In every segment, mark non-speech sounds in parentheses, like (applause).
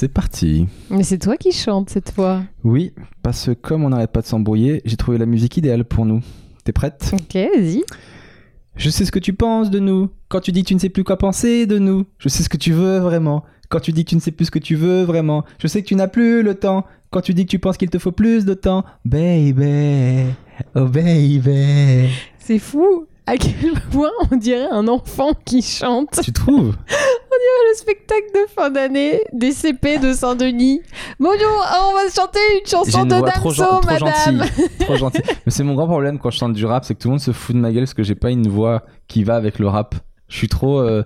C'est parti. Mais c'est toi qui chantes cette fois. Oui, parce que comme on n'arrête pas de s'embrouiller, j'ai trouvé la musique idéale pour nous. T'es prête? Ok, vas-y. Je sais ce que tu penses de nous. Quand tu dis que tu ne sais plus quoi penser de nous. Je sais ce que tu veux vraiment. Quand tu dis que tu ne sais plus ce que tu veux vraiment. Je sais que tu n'as plus le temps. Quand tu dis que tu penses qu'il te faut plus de temps. Baby. Oh baby. C'est fou. À quel (laughs) point on dirait un enfant qui chante? Tu trouves? (laughs) Le spectacle de fin d'année des CP de Saint-Denis. Bonjour, on va chanter une chanson une de voix trop, gen- Damso, trop madame. gentille. (laughs) trop gentille. Mais c'est mon grand problème quand je chante du rap, c'est que tout le monde se fout de ma gueule parce que j'ai pas une voix qui va avec le rap. Je suis trop. euh,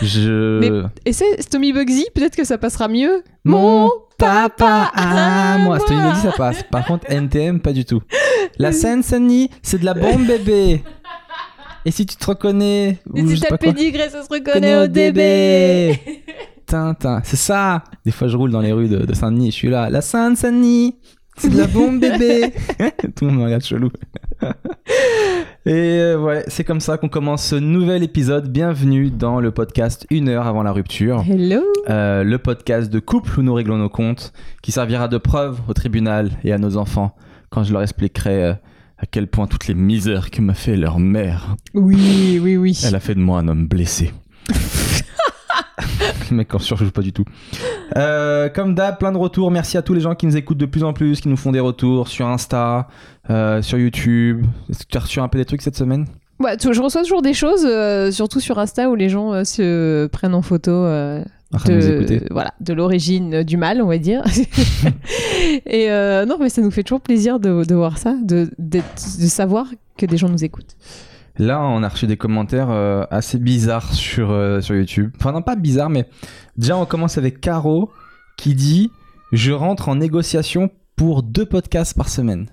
je. Et c'est Tommy Bugsy, peut-être que ça passera mieux. Mon papa à moi. C'était une dit ça passe. Par contre, NTM, pas du tout. La (laughs) Seine-Saint-Denis, c'est de la bombe bébé. Et si tu te reconnais. Et ou si sais t'as pas quoi, pédigré, ça se reconnaît au DB. (laughs) Tintin, c'est ça. Des fois, je roule dans les rues de, de Saint-Denis, je suis là. La Seine-Saint-Denis, c'est de la bombe (laughs) bébé. (laughs) Tout le monde me regarde chelou. Et euh, ouais, c'est comme ça qu'on commence ce nouvel épisode. Bienvenue dans le podcast Une heure avant la rupture. Hello. Euh, le podcast de couple où nous réglons nos comptes, qui servira de preuve au tribunal et à nos enfants quand je leur expliquerai euh, à quel point toutes les misères que m'a fait leur mère, Oui, oui, oui. elle a fait de moi un homme blessé. Le (laughs) mec en surjoue pas du tout. Euh, comme d'hab, plein de retours. Merci à tous les gens qui nous écoutent de plus en plus, qui nous font des retours sur Insta, euh, sur YouTube. Est-ce que tu as reçu un peu des trucs cette semaine? Ouais, tu- je reçois toujours des choses, euh, surtout sur Insta, où les gens euh, se prennent en photo euh, de voilà, de l'origine euh, du mal, on va dire. (laughs) Et euh, non, mais ça nous fait toujours plaisir de, de voir ça, de, d'être- de savoir que des gens nous écoutent. Là, on a reçu des commentaires euh, assez bizarres sur, euh, sur YouTube. Enfin, non, pas bizarres, mais déjà, on commence avec Caro qui dit Je rentre en négociation pour deux podcasts par semaine.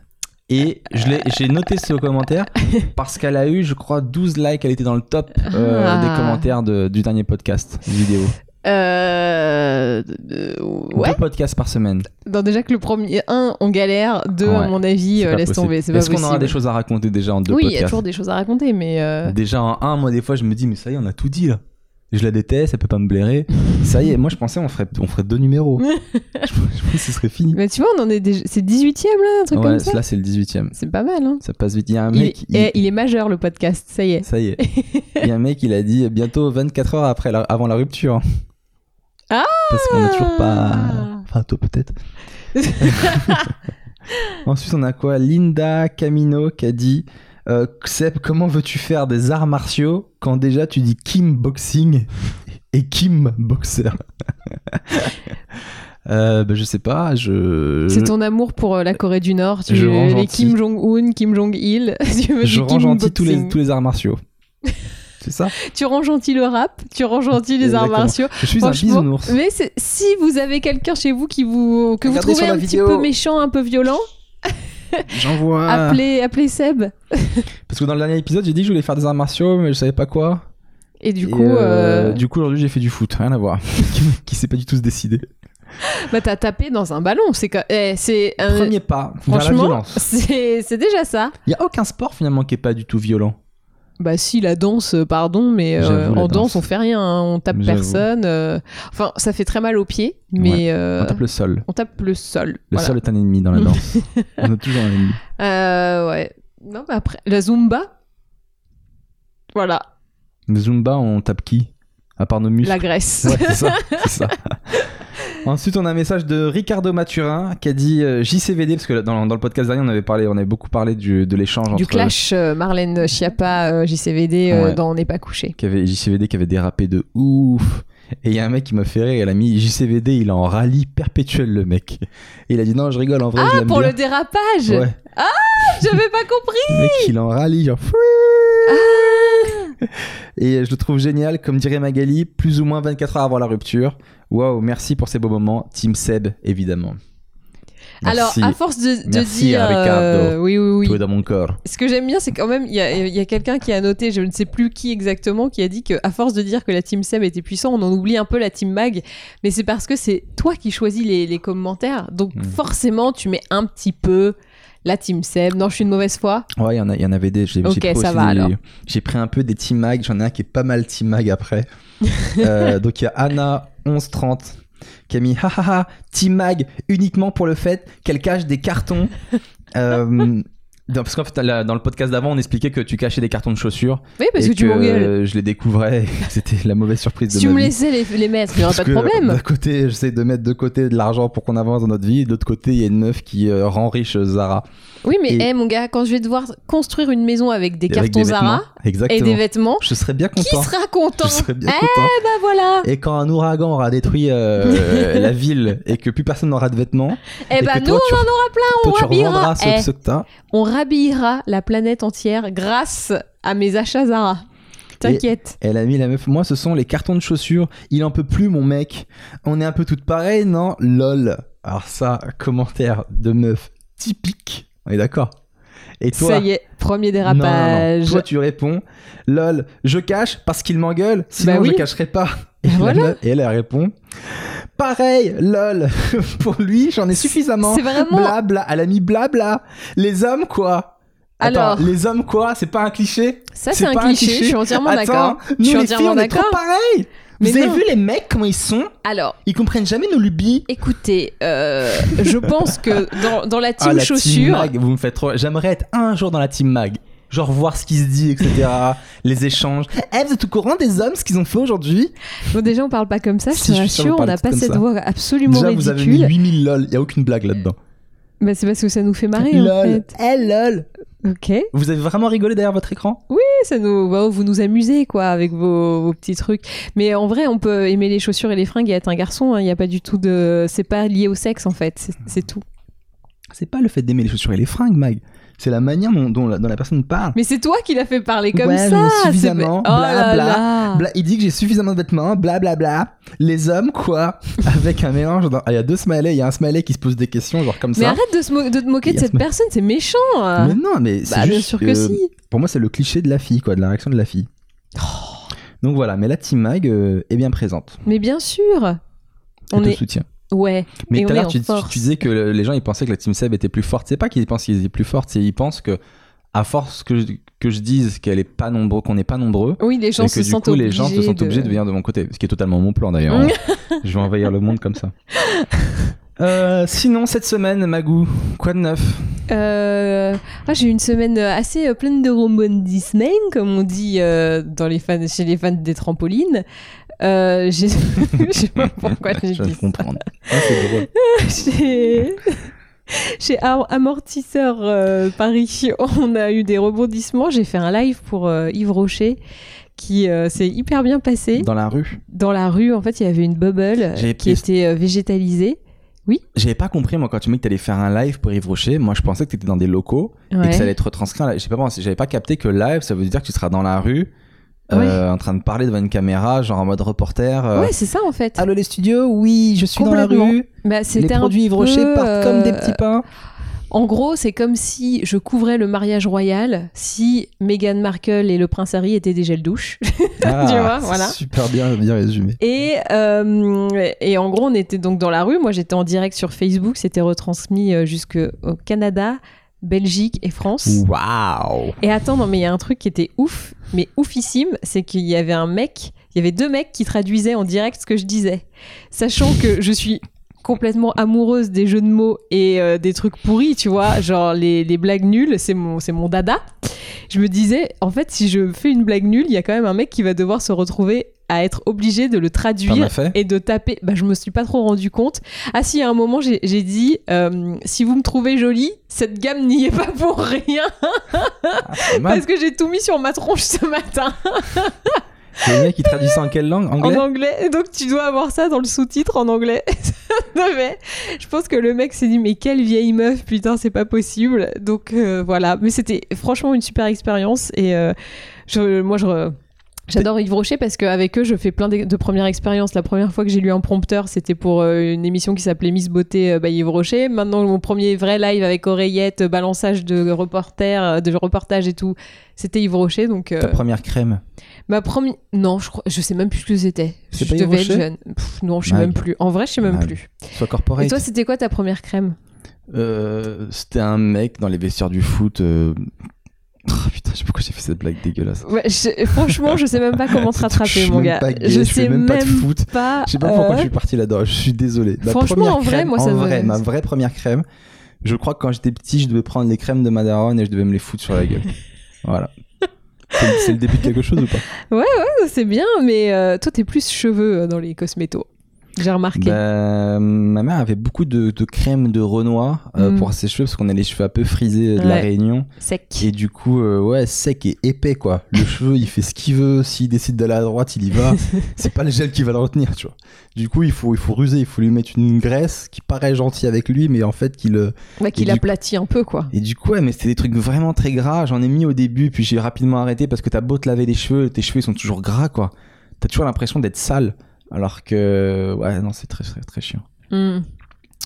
Et je l'ai- j'ai noté ce commentaire (laughs) parce qu'elle a eu, je crois, 12 likes. Elle était dans le top euh, Ah. des commentaires de- du dernier podcast vidéo. Euh, euh, ouais. Deux podcasts par semaine. Non, déjà que le premier, un, on galère. Deux, Ouais, à mon avis, euh, laisse tomber. C'est Est-ce qu'on aura des choses à raconter déjà en deux oui, il y a toujours des choses à raconter, mais euh, Déjà en un, moi des fois je me dis mais ça y est on a tout dit là. Je la déteste, elle peut pas me blairer. ça y est, moi je pensais on ferait, on ferait deux numéros. (laughs) je, je pensais que ce serait fini. mais tu vois, on en est déjà... c'est 18ème là, un truc Ouais, comme ça. là c'est le 18ème. C'est pas mal, hein. Ça passe vite. Il y a un mec, il- eh, il est majeur le podcast, ça y est. ça y est. (laughs) Il y a un mec il a dit bientôt 24 heures après la- avant la rupture. Ah Parce qu'on a toujours pas. Enfin toi peut-être. (laughs) Ensuite on a quoi? Linda Camino qui a dit euh, Seb, comment veux-tu faire des arts martiaux quand déjà tu dis Kim Boxing et Kim Boxer? (laughs) Euh, bah, Je sais pas, je. C'est ton amour pour euh, la Corée du Nord. Tu rends les. Kim Jong-un, Kim Jong-il. (laughs) tu veux Je Kim tous les, boxing. tous les arts martiaux. C'est ça Tu rends gentil le rap, tu rends gentil les arts martiaux. Je suis un bisounours. Mais si vous avez quelqu'un chez vous qui vous que vous trouvez un petit peu méchant, un peu violent, J'envoie. (laughs) appelez, appelez Seb. (laughs) Parce que dans le dernier épisode, j'ai dit que je voulais faire des arts martiaux, mais je savais pas quoi. Et du Et, coup, euh, euh, du coup aujourd'hui j'ai fait du foot, rien à voir. (laughs) qui, sait pas du tout se décider. bah t'as tapé dans un ballon. C'est que- eh, c'est un- Premier pas vers la franchement, violence. c'est c'est déjà ça. Il y a aucun sport finalement qui est pas du tout violent. Bah si la danse, euh, pardon, mais euh, la en danse. danse. on fait rien, hein, on tape personne. euh, Enfin, ça fait très mal aux pieds, mais euh, On tape le sol. on tape le sol. Le voilà. sol est un ennemi dans la danse. (laughs) On a toujours un ennemi. Euh, ouais. Non, mais après la zumba, voilà, Le Zumba, on tape qui? À part nos muscles. la graisse. Ouais, c'est ça. (laughs) Ensuite, on a un message de Ricardo Maturin qui a dit euh, JCVD, parce que dans, dans le podcast dernier, on avait, parlé, on avait beaucoup parlé du- de l'échange entre. Du clash euh, Marlène Schiappa euh, JCVD Ouais. dans On n'est pas couché. Qui avait, JCVD qui avait dérapé de ouf. Et il y a un mec qui m'a fait rire, il a mis JCVD, il est en rallye perpétuel, le mec. Et il a dit non, je rigole, en vrai, Ah, pour bien. le dérapage Ouais, J'avais pas compris le mec, il est en rallye, genre. Ah (laughs) Et je le trouve génial, comme dirait Magali, plus ou moins 24 heures avant la rupture. Waouh, merci pour ces beaux moments. Team Seb, évidemment. Alors, à force de, dire. euh, oui, oui, oui. Tout est dans mon corps. Ce que j'aime bien, c'est quand même, il y a, il y a quelqu'un qui a noté, je ne sais plus qui exactement, qui a dit qu'à force de dire que la team Seb était puissant, on en oublie un peu la team Mag. Mais c'est parce que c'est toi qui choisis les, les commentaires. Donc Mhm. forcément, tu mets un petit peu la team Seb. Non, je suis une mauvaise foi. Ouais, il y, en a- y en avait des. J'ai pris ça aussi va, des- alors. J'ai pris un peu des Team Mag. J'en ai un qui est pas mal Team Mag après. Euh, (laughs) donc il y a Anna 1130 qui a mis hahaha Team Mag uniquement pour le fait qu'elle cache des cartons. Euh, (laughs) parce qu'en fait, là, dans le podcast d'avant, on expliquait que tu cachais des cartons de chaussures. Oui, parce et que tu euh, je les découvrais et c'était la mauvaise surprise Si de tu ma me vie. laissais les, les mettre, il n'y aurait Parce pas de que, problème. D'un côté, j'essaie de mettre de côté de l'argent pour qu'on avance dans notre vie. et De l'autre côté, il y a une meuf qui euh, rend riche Zara. Oui, mais Et- hé, mon gars, quand je vais devoir construire une maison avec des avec cartons des Zara vêtements. Exactement. et des vêtements, Je serais bien qui content. sera content (laughs) Je serais bien Eh content. bah voilà Et quand un ouragan aura détruit euh, (laughs) la ville et que plus personne n'aura de vêtements, Eh et bah que nous, toi, tu, on en aura plein, on toi, tu revendras Eh, ceux que t'as. on rhabillera la planète entière grâce à mes achats Zara. T'inquiète. Elle a mis la meuf. Moi, ce sont les cartons de chaussures. Il en peut plus, mon mec. On est un peu toutes pareilles, non? Lol. Alors ça, commentaire de meuf typique. On est d'accord? Et toi? Ça y est, premier Non, non, non. dérapage. Toi, tu réponds Lol, je cache parce qu'il m'engueule, sinon Bah oui. je cacherai pas. Et, Bah la voilà. meuf- et elle, elle répond Pareil, lol, (laughs) pour lui, j'en ai suffisamment. C'est vraiment. Blabla, elle a mis blabla. Les hommes, quoi Attends, Alors, les hommes, quoi C'est pas un cliché ça c'est un cliché, je suis entièrement d'accord. nous, Je suis les entièrement filles, on est trop d'accord. pareils Mais Vous avez non. vu les mecs, comment ils sont Alors, Ils comprennent jamais nos lubies. écoutez, euh, je pense que dans, dans la team Ah, la team chaussures, mag, vous me faites trop... J'aimerais être un jour dans la team mag. Genre voir ce qui se dit, etc. (laughs) les échanges. Eh, vous êtes au courant des hommes, ce qu'ils ont fait aujourd'hui? Bon, déjà on parle pas comme ça, je Si, te je suis sûr, rassure, on n'a pas cette ça. voix absolument Déjà, vous avez mis ridicule. 8000 lol. Y a aucune blague là-dedans. Bah, c'est parce que ça nous fait marrer en lol. fait. Eh, lol. Ok. Vous avez vraiment rigolé derrière votre écran? Ça nous, bah, vous nous amusez quoi avec vos, vos petits trucs. Mais en vrai, on peut aimer les chaussures et les fringues et être un garçon. Il n'y a pas du tout de, c'est pas lié au sexe en fait. C'est- C'est tout. C'est pas le fait d'aimer les chaussures et les fringues, Mag. C'est la manière dont, dont la, dont la personne parle. Mais c'est toi qui l'as fait parler comme Ouais, ça. suffisamment, Oh là blabla, là. Bla- il dit que j'ai suffisamment de vêtements, blablabla. Les hommes, quoi (laughs) Avec un mélange. dans- Ah, Il y a deux smileys, il y a un smiley qui se pose des questions, genre comme Mais ça. arrête de, se mo- de te moquer de cette personne, c'est méchant. Mais non, mais c'est bah, bien sûr que si. Pour moi, c'est le cliché de la fille, quoi, de la réaction de la fille. Donc voilà, mais la Team Mag euh, est bien présente. Mais bien sûr. On te est, soutiens. Ouais. Mais tout à l'heure, tu, disais que le- les gens ils pensaient que la Team Seb était plus forte. C'est pas qu'ils pensent qu'ils étaient plus fortes, c'est ils pensent que à force que je, que je dise qu'elle est pas nombreux, qu'on n'est pas nombreux, Oui, les gens et se que du sentent coup les gens se sentent obligés de venir de mon côté, ce qui est totalement mon plan d'ailleurs. (laughs) je vais envahir le monde comme ça. (laughs) Euh, sinon cette semaine, Magou, quoi de neuf? Euh, ah, j'ai eu une semaine assez euh, pleine de rebondissements, comme on dit euh, dans les fans, chez les fans des trampolines. Euh, (laughs) je sais pas pourquoi (laughs) j'ai Je dit vais comprendre. Ah, c'est drôle. ça. Chez, chez Am- Amortisseur euh, Paris, on a eu des rebondissements. J'ai fait un live pour euh, Yves Rocher qui euh, s'est hyper bien passé. Dans la rue, Dans la rue, en fait, il y avait une bubble qui était végétalisée. j'avais pas compris moi quand tu m'as dit que t'allais faire un live pour Yves Rocher. Moi je pensais que t'étais dans des locaux et que ça allait être retranscrit. sais pas, j'avais pas capté que live ça veut dire que tu seras dans la rue. Euh, en train de parler devant une caméra, genre en mode reporter. euh, Ouais, c'est ça en fait. Allô les studios, oui, je suis dans la rue. Bah, Les produits Yves Rocher partent comme des euh, petits pains. En gros, c'est comme si je couvrais le mariage royal si Meghan Markle et le prince Harry étaient des gels douches. (laughs) Ah, vois, voilà. Super bien, bien résumé. Et, euh, et en gros, on était donc dans la rue. Moi, j'étais en direct sur Facebook. C'était retransmis euh, jusqu'au Canada, Belgique et France. Waouh. Et attends, non, mais il y a un truc qui était ouf, mais oufissime, c'est qu'il y avait un mec, il y avait deux mecs qui traduisaient en direct ce que je disais. Sachant que je suis complètement amoureuse des jeux de mots et euh, des trucs pourris, tu vois, genre les, les blagues nulles, c'est mon, c'est mon dada. Je me disais, en fait, si je fais une blague nulle, il y a quand même un mec qui va devoir se retrouver à être obligé de le traduire et de taper. Bah, je me suis pas trop rendu compte. Ah si, à un moment, j'ai dit, euh, si vous me trouvez jolie, cette gamme n'y est pas pour rien. Ah. Parce que j'ai tout mis sur ma tronche ce matin Le mec, il traduit ça en quelle langue? Anglais en anglais? Donc tu dois avoir ça dans le sous-titre en anglais. (laughs) non mais je pense que le mec s'est dit mais quelle vieille meuf putain c'est pas possible. Donc euh, voilà. Mais c'était franchement une super expérience et euh, je, moi je J'adore Yves Rocher parce qu'avec eux, je fais plein de, de premières expériences. La première fois que j'ai lu un prompteur, c'était pour euh, une émission qui s'appelait Miss Beauté euh, by Yves Rocher. Maintenant, mon premier vrai live avec oreillette, euh, balançage de reporter, de reportage et tout, c'était Yves Rocher. Donc, euh, Ta première crème. Ma première. Non, je, crois... je sais même plus ce que c'était. Je pas Yves devais être Rocher jeune. Pff, non, je sais Mag. même plus. En vrai, je sais même Mag. plus. Soit corporate. Et toi, c'était quoi ta première crème? Euh, C'était un mec dans les vestiaires du foot. euh, Oh putain, je sais pas pourquoi j'ai fait cette blague dégueulasse. Ouais, je- franchement, je sais même pas comment te (laughs) rattraper, mon gars. pas gay, je je sais même pas de foot. pas, Je sais pas pourquoi euh, je suis parti là-dedans. Je suis désolé. Ma Franchement, en vrai, moi, ça en vrai, ma vraie première crème. Je crois que quand j'étais petit, je devais prendre les crèmes de Madaron et je devais me les foutre sur la gueule. (laughs) voilà. C'est le début de quelque chose ou pas? C'est bien, mais euh, toi, t'es plus cheveux euh, dans les cosmétos. J'ai remarqué. Bah, Ma mère avait beaucoup de, de crème de Renoir euh, Mm. pour ses cheveux parce qu'on a les cheveux un peu frisés de la. Réunion. Sec. Et du coup, euh, ouais, sec et épais quoi. Le (laughs) cheveu, il fait ce qu'il veut. S'il décide d'aller à droite, il y va. (laughs) C'est pas le gel qui va le retenir, tu vois. Du coup, il faut, il faut ruser. Il faut lui mettre une graisse qui paraît gentille avec lui, mais en fait, qu'il. euh, Ouais, qu'il aplatit un peu, quoi. Et du coup, ouais, mais c'était des trucs vraiment très gras. J'en ai mis au début, puis j'ai rapidement arrêté parce que t'as beau te laver les cheveux, tes cheveux ils sont toujours gras, quoi. T'as toujours l'impression d'être sale. Alors que, ouais, non, c'est très, très, très chiant. Hmm.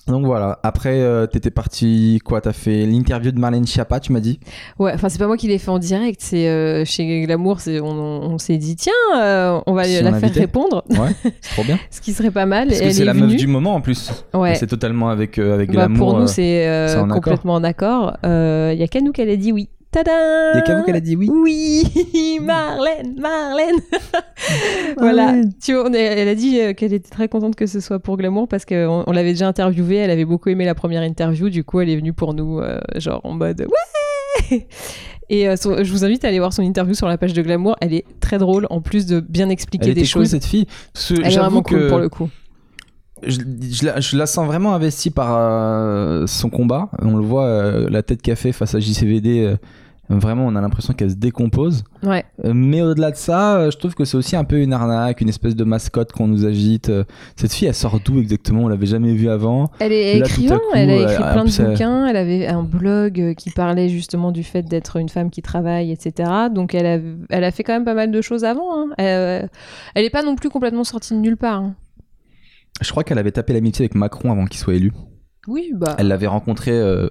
Donc voilà, après, euh, t'étais parti, quoi T'as fait l'interview de Marlène Schiappa, tu m'as dit? Ouais, enfin, c'est pas moi qui l'ai fait en direct. C'est euh, chez Glamour. c'est- On, on s'est dit, tiens, euh, on va Si la on faire répondre, Ouais, c'est trop bien. (laughs) ce qui serait pas mal. Parce que c'est est la venue. meuf du moment en plus. Ouais. C'est totalement avec, avec Bah, l'amour. pour nous, c'est complètement en accord. Il y a qu'à nous qu'elle a dit oui. Tada Il y a qu'à vous qu'elle a dit oui. Oui, (laughs) Marlène, Marlène. (laughs) voilà. Tu vois, elle a dit euh, qu'elle était très contente que ce soit pour Glamour parce qu'on on l'avait déjà interviewée. Elle avait beaucoup aimé la première interview. Du coup, elle est venue pour nous, euh, genre en mode ouais. (laughs) Et euh, son- je vous invite à aller voir son interview sur la page de Glamour. Elle est très drôle en plus de bien expliquer Elle des était cool choses. cette fille. Que Elle est vraiment cool que pour le coup. je, je la, je la sens vraiment investie par euh, son combat. On le voit, euh, la tête fait face à JCVD. euh, vraiment, on a l'impression qu'elle se décompose. Ouais. Euh, Mais au-delà de ça, euh, je trouve que c'est aussi un peu une arnaque, une espèce de mascotte qu'on nous agite. Euh, Cette fille, elle sort d'où exactement? On l'avait jamais vue avant. Elle est Là, écrivain, coup, elle a écrit plein de bouquins, elle avait un blog qui parlait justement du fait d'être une femme qui travaille, etc. Donc elle a, elle a fait quand même pas mal de choses avant. hein. Elle, euh, elle est pas non plus complètement sortie de nulle part. hein. Je crois qu'elle avait tapé l'amitié avec Macron avant qu'il soit élu. Oui, bah. Elle l'avait rencontré euh,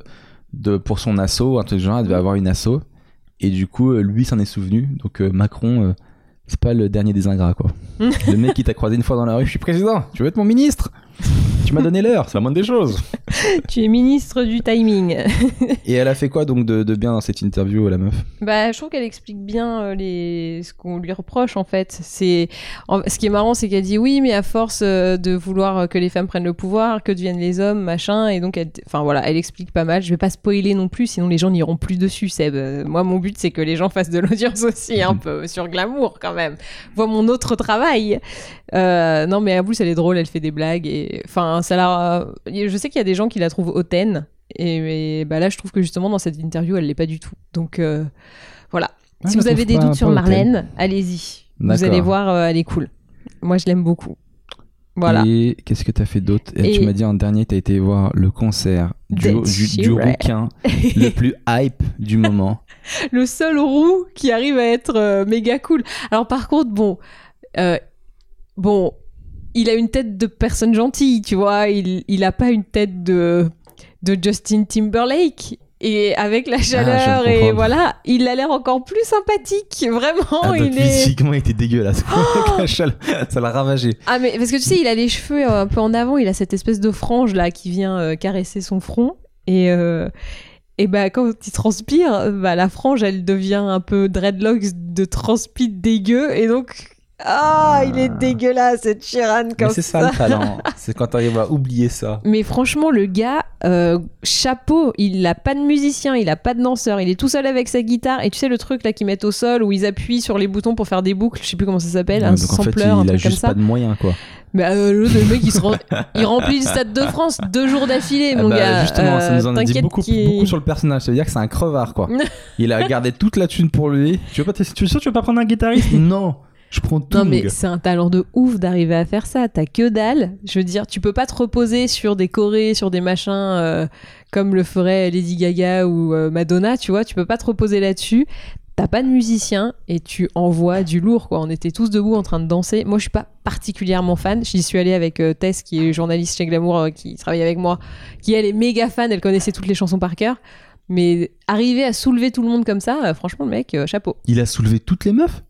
de, pour son assaut, un truc du genre, elle devait avoir une assaut. Et du coup, euh, lui s'en est souvenu. Donc euh, Macron, euh, c'est pas le dernier des ingrats, quoi. (laughs) le mec qui t'a croisé une fois dans la rue, je suis président, tu veux être mon ministre? Tu m'as donné l'heure, c'est la moindre des choses. (laughs) Tu es ministre du timing. (laughs) Et elle a fait quoi donc de, de bien dans cette interview, la meuf? Bah, je trouve qu'elle explique bien euh, les... ce qu'on lui reproche en fait. C'est ce qui est marrant, c'est qu'elle dit oui, mais à force euh, de vouloir que les femmes prennent le pouvoir, que deviennent les hommes, machin. Et donc, elle... enfin voilà, elle explique pas mal. Je vais pas spoiler non plus, sinon les gens n'iront plus dessus. Seb. Euh, Moi, mon but, c'est que les gens fassent de l'audience aussi un peu sur Glamour quand même. Vois mon autre travail. Euh, non, mais en plus, elle est drôle, elle fait des blagues et enfin, ça la. Je sais qu'il y a des gens qui la trouvent hautaine. Et mais, bah là, je trouve que justement dans cette interview, elle l'est pas du tout. Donc euh, voilà. Ah, si vous avez des pas- doutes sur Marlène, allez-y. Vous allez voir, euh, elle est cool. Moi, je l'aime beaucoup. Voilà. Et qu'est-ce que t'as fait d'autre? Et Tu Et- m'as dit en dernier, t'as été voir le concert du, D'Ed du, du rouquin (laughs) le plus hype du moment. (laughs) Le seul roux qui arrive à être euh, méga cool. Alors par contre, bon, euh, bon, il a une tête de personne gentille, tu vois. Il, il a pas une tête de de Justin Timberlake. Et avec la chaleur je et voilà, il a l'air encore plus sympathique. Vraiment, Ah, il est. physiquement, il était dégueulasse. (laughs) La chaleur, ça l'a ravagé. Ah mais parce que tu sais, il a les cheveux un peu en avant, il a cette espèce de frange là qui vient euh, caresser son front et euh, et bah quand il transpire, bah la frange elle devient un peu dreadlocks de transpi dégueu et donc ah, il est dégueulasse cette Chiran comme c'est ça le talent. (laughs) C'est quand t'arrives à oublier ça. Mais franchement, le gars, euh, chapeau, il a pas de musicien, il a pas de danseur, il est tout seul avec sa guitare. Et tu sais, le truc là qu'ils mettent au sol où ils appuient sur les boutons pour faire des boucles, je sais plus comment ça s'appelle, un Donc en fait, sampler, il, un a truc comme juste ça. pas de moyens, quoi. Mais euh, le, mec, il, se rend- il remplit le stade de France deux jours d'affilée, Ah mon bah, gars. Justement, ça nous en a dit beaucoup, beaucoup sur le personnage. Ça veut dire que c'est un crevard, quoi. (laughs) Il a gardé toute la thune pour lui. Tu veux pas, tu es sûr que tu veux pas prendre un guitariste? Non, je prends tout. Non mais c'est un talent de ouf d'arriver à faire ça. T'as que dalle. Je veux dire, tu peux pas te reposer sur des chorés, sur des machins euh, comme le ferait Lady Gaga ou euh, Madonna. Tu vois, tu peux pas te reposer là-dessus. T'as pas de musicien et tu envoies du lourd. Quoi. On était tous debout en train de danser. Moi, je suis pas particulièrement fan. J'y suis allée avec euh, Tess, qui est journaliste chez Glamour, qui travaille avec moi, qui elle est méga fan. Elle connaissait toutes les chansons par cœur. Mais arriver à soulever tout le monde comme ça, franchement, le mec, chapeau. Il a soulevé toutes les meufs?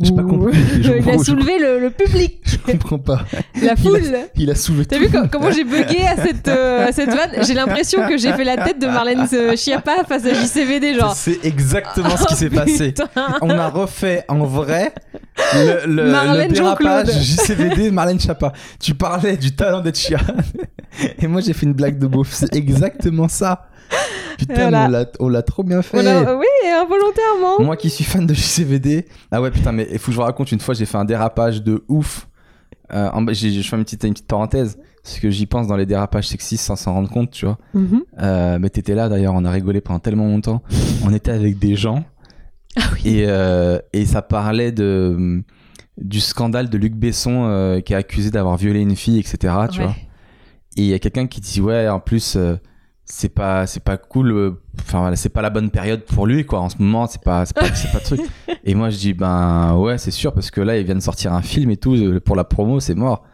J'ai pas compris. (laughs) Il a soulevé le, le public, (laughs) Je comprends pas. la foule. Il a soulevé T'as tout vu comment j'ai bugué à cette, euh, à cette vanne? J'ai l'impression que j'ai fait la tête de Marlène euh, Schiappa face à JCVD, genre. C'est exactement ce qui s'est Oh, passé. putain. On a refait en vrai le, le, dérapage. JCVD Marlène Chapa. Tu parlais du talent d'être Chia. (laughs) Et moi j'ai fait une blague de beauf. C'est exactement ça. Putain, Voilà. on l'a- trop bien fait. A- Oui, involontairement. Moi qui suis fan de JCVD. Ah ouais, putain, mais il faut que je vous raconte une fois, j'ai fait un dérapage de ouf. Euh, je fais une petite, une petite parenthèse. Parce que j'y pense dans les dérapages sexistes sans s'en rendre compte, tu vois. Mhm. Euh, mais t'étais là d'ailleurs, on a rigolé pendant tellement longtemps. On était avec des gens. Ah oui. Et, euh, et ça parlait de, du scandale de Luc Besson qui est accusé d'avoir violé une fille, etc. Tu Ouais. vois. Et il y a quelqu'un qui dit ouais, en plus c'est pas c'est pas cool. euh, Enfin c'est pas la bonne période pour lui quoi. En ce moment c'est pas c'est pas, c'est pas le truc. (laughs) Et moi je dis ben ouais c'est sûr parce que là il vient de sortir un film et tout euh, pour la promo c'est mort.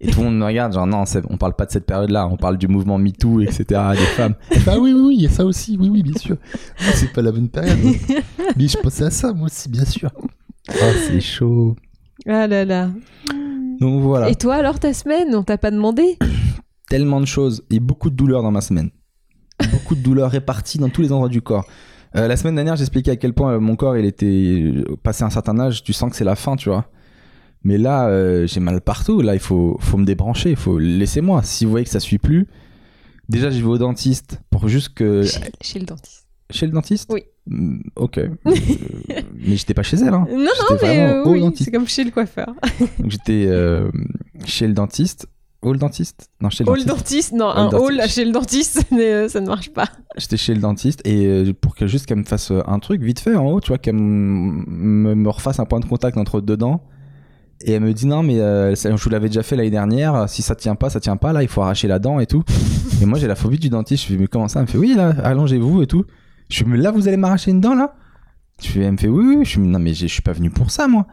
Et tout le monde me regarde genre non on parle pas de cette période là, on parle du mouvement MeToo etc. des femmes. (laughs) Ah oui oui oui il y a ça aussi oui oui bien sûr. C'est pas la bonne période. (laughs) Mais je pensais à ça moi aussi bien sûr. Oh c'est chaud. Ah là là. Donc voilà. Et toi alors ta semaine On t'a pas demandé? (coughs) Tellement de choses et beaucoup de douleurs dans ma semaine. Beaucoup de douleurs réparties dans tous les endroits du corps. Euh, la semaine dernière, j'expliquais à quel point euh, mon corps, il était euh, passé un certain âge, tu sens que c'est la fin, tu vois. Mais là, euh, j'ai mal partout. Là, il faut, faut me débrancher. Il faut laisser-moi. Si vous voyez que ça suit plus, déjà, je vais au dentiste pour juste que chez, chez le dentiste. chez le dentiste. Oui. Mm, ok. (laughs) Mais j'étais pas chez elle. Hein. Non, non, mais euh, oui, c'est comme chez le coiffeur. Donc, j'étais euh, chez le dentiste. Le dentiste? Non, chez le Hall dentiste. dentiste, non, Hall un dentiste. hall chez le dentiste, (laughs) mais, euh, ça ne marche pas. J'étais chez le dentiste et euh, pour que juste qu'elle me fasse euh, un truc vite fait en haut, tu vois, qu'elle me, me refasse un point de contact entre deux dents. Et elle me dit non, mais euh, ça, je vous l'avais déjà fait l'année dernière. Si ça tient pas, ça tient pas. Là, il faut arracher la dent et tout. (laughs) et moi, j'ai la phobie du dentiste. Je fais mais comment ça? Elle me fait oui, là, allongez-vous et tout. Je mais là, vous allez m'arracher une dent là? Je fais, Elle me fait oui, oui. Je fais non, mais je suis pas venu pour ça moi.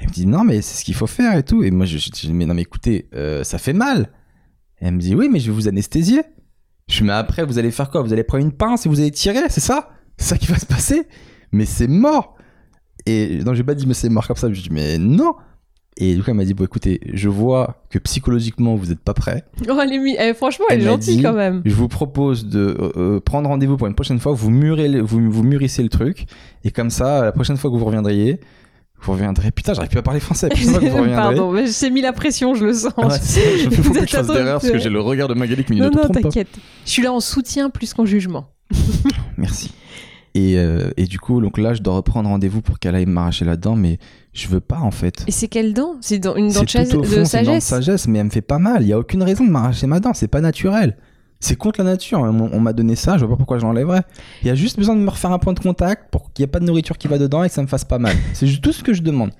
Elle me dit non, mais c'est ce qu'il faut faire et tout. Et moi, je, je dis mais non, mais écoutez, euh, ça fait mal. Et elle me dit oui, mais je vais vous anesthésier. Je suis mais après vous allez faire quoi? Vous allez prendre une pince et vous allez tirer, c'est ça? C'est ça qui va se passer? Mais c'est mort Et non, j'ai pas dit mais c'est mort comme ça, je dis mais non Et du coup elle m'a dit bon écoutez, je vois que psychologiquement vous êtes pas prêt. Oh, elle est mi- eh, franchement, elle, Elle est gentille dit- quand même. Je vous propose de euh, euh, prendre rendez-vous pour une prochaine fois, vous, murez le- vous, vous mûrissez le truc et comme ça la prochaine fois que vous reviendriez, vous reviendrez. Putain, j'arrive plus à parler français. Que vous. (laughs) Pardon, mais j'ai mis la pression, je le sens. Ah (laughs) je faut pas que je fasse d'erreur parce que j'ai le regard de Magali qui me dit Non, ne non, t'inquiète. Je suis là en soutien plus qu'en jugement. (laughs) Merci. Et, euh, et du coup, donc là, je dois reprendre rendez-vous pour qu'elle aille m'arracher la dent, mais je veux pas en fait. Et c'est quelle dent? C'est dans une dent de, au de fond, c'est une dent de sagesse? sagesse, mais elle me fait pas mal. Il y a aucune raison de m'arracher ma dent, c'est pas naturel. C'est contre la nature. On, on m'a donné ça, je vois pas pourquoi je l'enlèverais. Il y a juste besoin de me refaire un point de contact pour qu'il y ait pas de nourriture qui va dedans et que ça me fasse pas mal. C'est tout ce que je demande.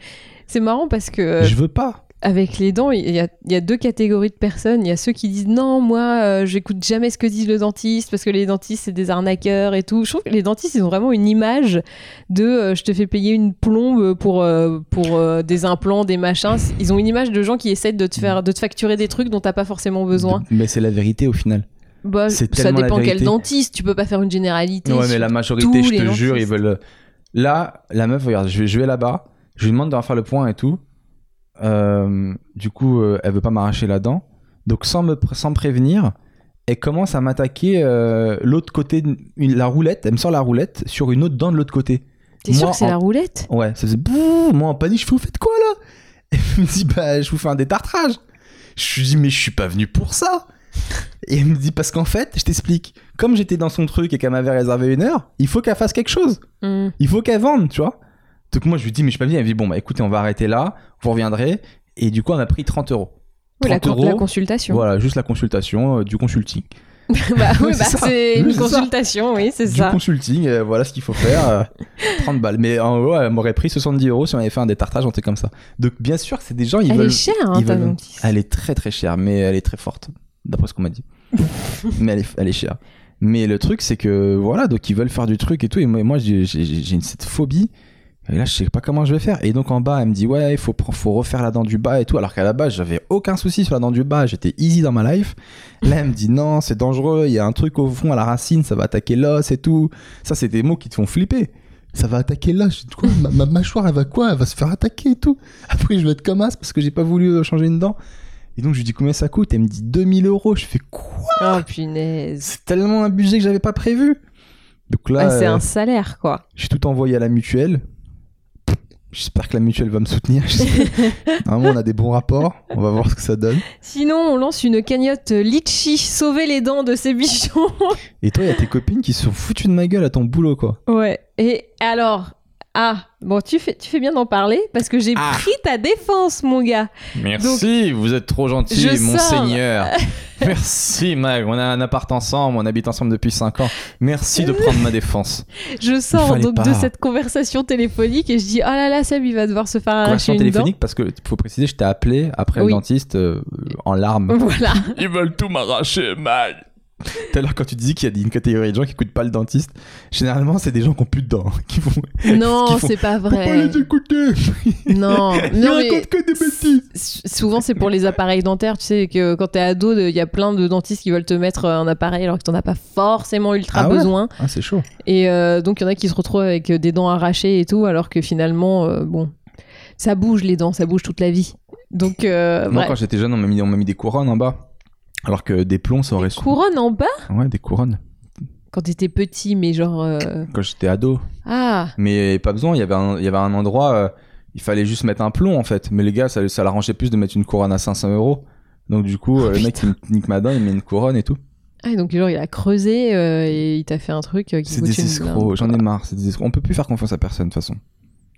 C'est marrant parce que euh, Je veux pas. avec les dents, il y, a, il y a deux catégories de personnes. Il y a ceux qui disent non, moi, euh, j'écoute jamais ce que dit le dentiste parce que les dentistes c'est des arnaqueurs et tout. Je trouve que les dentistes ils ont vraiment une image de euh, je te fais payer une plombe pour euh, pour des implants, des machins. Ils ont une image de gens qui essaient de te faire de te facturer des trucs dont t'as pas forcément besoin. Mais c'est la vérité au final. Bah, ça dépend quel dentiste. Tu peux pas faire une généralité. Ouais, mais la majorité, je te jure, ils veulent. Là, la meuf, regarde, je vais, je vais là-bas, je lui demande de refaire le point et tout. Euh, du coup, euh, elle veut pas m'arracher la dent. Donc, sans me, pr- sans prévenir, elle commence à m'attaquer euh, l'autre côté, de une- la roulette. Elle me sort la roulette sur une autre dent de l'autre côté. T'es sûr que c'est en- la roulette? Ouais, ça faisait bouh, moi en panique, je fais, vous faites quoi là? (laughs) Elle me dit, bah, je vous fais un détartrage. Je lui dis, mais je suis pas venu pour ça. Et elle me dit, parce qu'en fait, je t'explique, comme j'étais dans son truc et qu'elle m'avait réservé une heure, il faut qu'elle fasse quelque chose. Hmm. Il faut qu'elle vende, tu vois. Donc moi, je lui dis, mais je suis pas venu. Elle me dit, bon, bah écoutez, on va arrêter là, vous reviendrez. Et du coup, on a pris 30 euros. Oui, la, 30 con- la euros. consultation. Voilà, juste la consultation, euh, du consulting. (laughs) bah (laughs) oui, C'est bah, c'est une ça. consultation, oui, c'est Du ça. consulting, euh, voilà ce qu'il faut faire. euh, 30 balles. Mais en gros, elle m'aurait pris 70 euros si on avait fait un détartrage, un truc comme ça. Donc bien sûr c'est des gens, ils Elle veulent. est chère, hein, veulent-. Elle est très très chère, mais elle est très forte, d'après ce qu'on m'a dit. (laughs) mais elle est, elle est chère. Mais le truc, c'est que voilà, donc ils veulent faire du truc et tout. Et moi, moi, j'ai cette phobie. Et là, je sais pas comment je vais faire. Et donc en bas, elle me dit ouais, il faut, faut refaire la dent du bas et tout. Alors qu'à la base, j'avais aucun souci sur la dent du bas. J'étais easy dans ma life. Là, elle me dit non, c'est dangereux. Il y a un truc au fond à la racine, ça va attaquer l'os et tout. Ça, c'est des mots qui te font flipper. ça va attaquer dis, quoi, ma, ma mâchoire, elle va quoi? Elle va se faire attaquer et tout. Après, je vais être comme as parce que j'ai pas voulu changer une dent. Et donc, je lui dis combien ça coûte? Elle me dit 2000 euros. Je fais quoi? Oh punaise. C'est tellement un budget que j'avais pas prévu. Donc là, Ah, c'est euh, un salaire, quoi. j'ai tout envoyé à la mutuelle. J'espère que la mutuelle va me soutenir. (laughs) Normalement, on a des bons rapports. On va voir ce que ça donne. Sinon, on lance une cagnotte litchi, sauver les dents de ces bichons. Et toi, il y a tes copines qui se sont foutues de ma gueule à ton boulot, quoi. ouais. Et alors, ah, bon, tu fais, tu fais bien d'en parler parce que j'ai Ah. pris ta défense, mon gars. Merci, vous êtes trop gentil, monseigneur. (laughs) Merci, Mag. On a un appart ensemble, on habite ensemble depuis 5 ans. Merci de prendre ma défense. Je sors donc pas. de cette conversation téléphonique et je dis, oh là là, Seb, il va devoir se faire arracher Conversation une dent. téléphonique parce que faut préciser, je t'ai appelé après Oui. le dentiste euh, en larmes. Voilà. (laughs) Ils veulent tout m'arracher, Mag. Tout à l'heure, quand tu disais qu'il y a une catégorie de gens qui écoutent pas le dentiste, généralement, c'est des gens qui ont plus de dents. Qui vont. Non, c'est pas Faut pas vrai. les écouter Non, Ils (laughs) non mais racontent que des bêtises souvent c'est pour les appareils dentaires. Tu sais que quand t'es ado, il y a plein de dentistes qui veulent te mettre un appareil alors que t'en as pas forcément ultra Ah ouais? besoin. Ah, c'est chaud. Et euh, donc il y en a qui se retrouvent avec des dents arrachées et tout, alors que finalement, euh, bon, ça bouge les dents, ça bouge toute la vie. Donc, euh, Moi, bref. quand j'étais jeune, on m'a mis, on m'a mis des couronnes en bas. Alors que des plombs, ça aurait su. Couronne en bas Ouais, des couronnes. quand t'étais petit, mais genre. euh, Quand j'étais ado. Ah, Mais pas besoin, il y avait un, il y avait un endroit, euh, il fallait juste mettre un plomb en fait. Mais les gars, ça, ça l'arrangeait plus de mettre une couronne à 500 euros. Donc du coup, euh, le mec, il me nique ma dent, il met une couronne et tout. Ah, donc genre il a creusé euh, et il t'a fait un truc qui C'est des escrocs, j'en ai marre. c'est des escrocs. On peut plus faire confiance à personne de toute façon.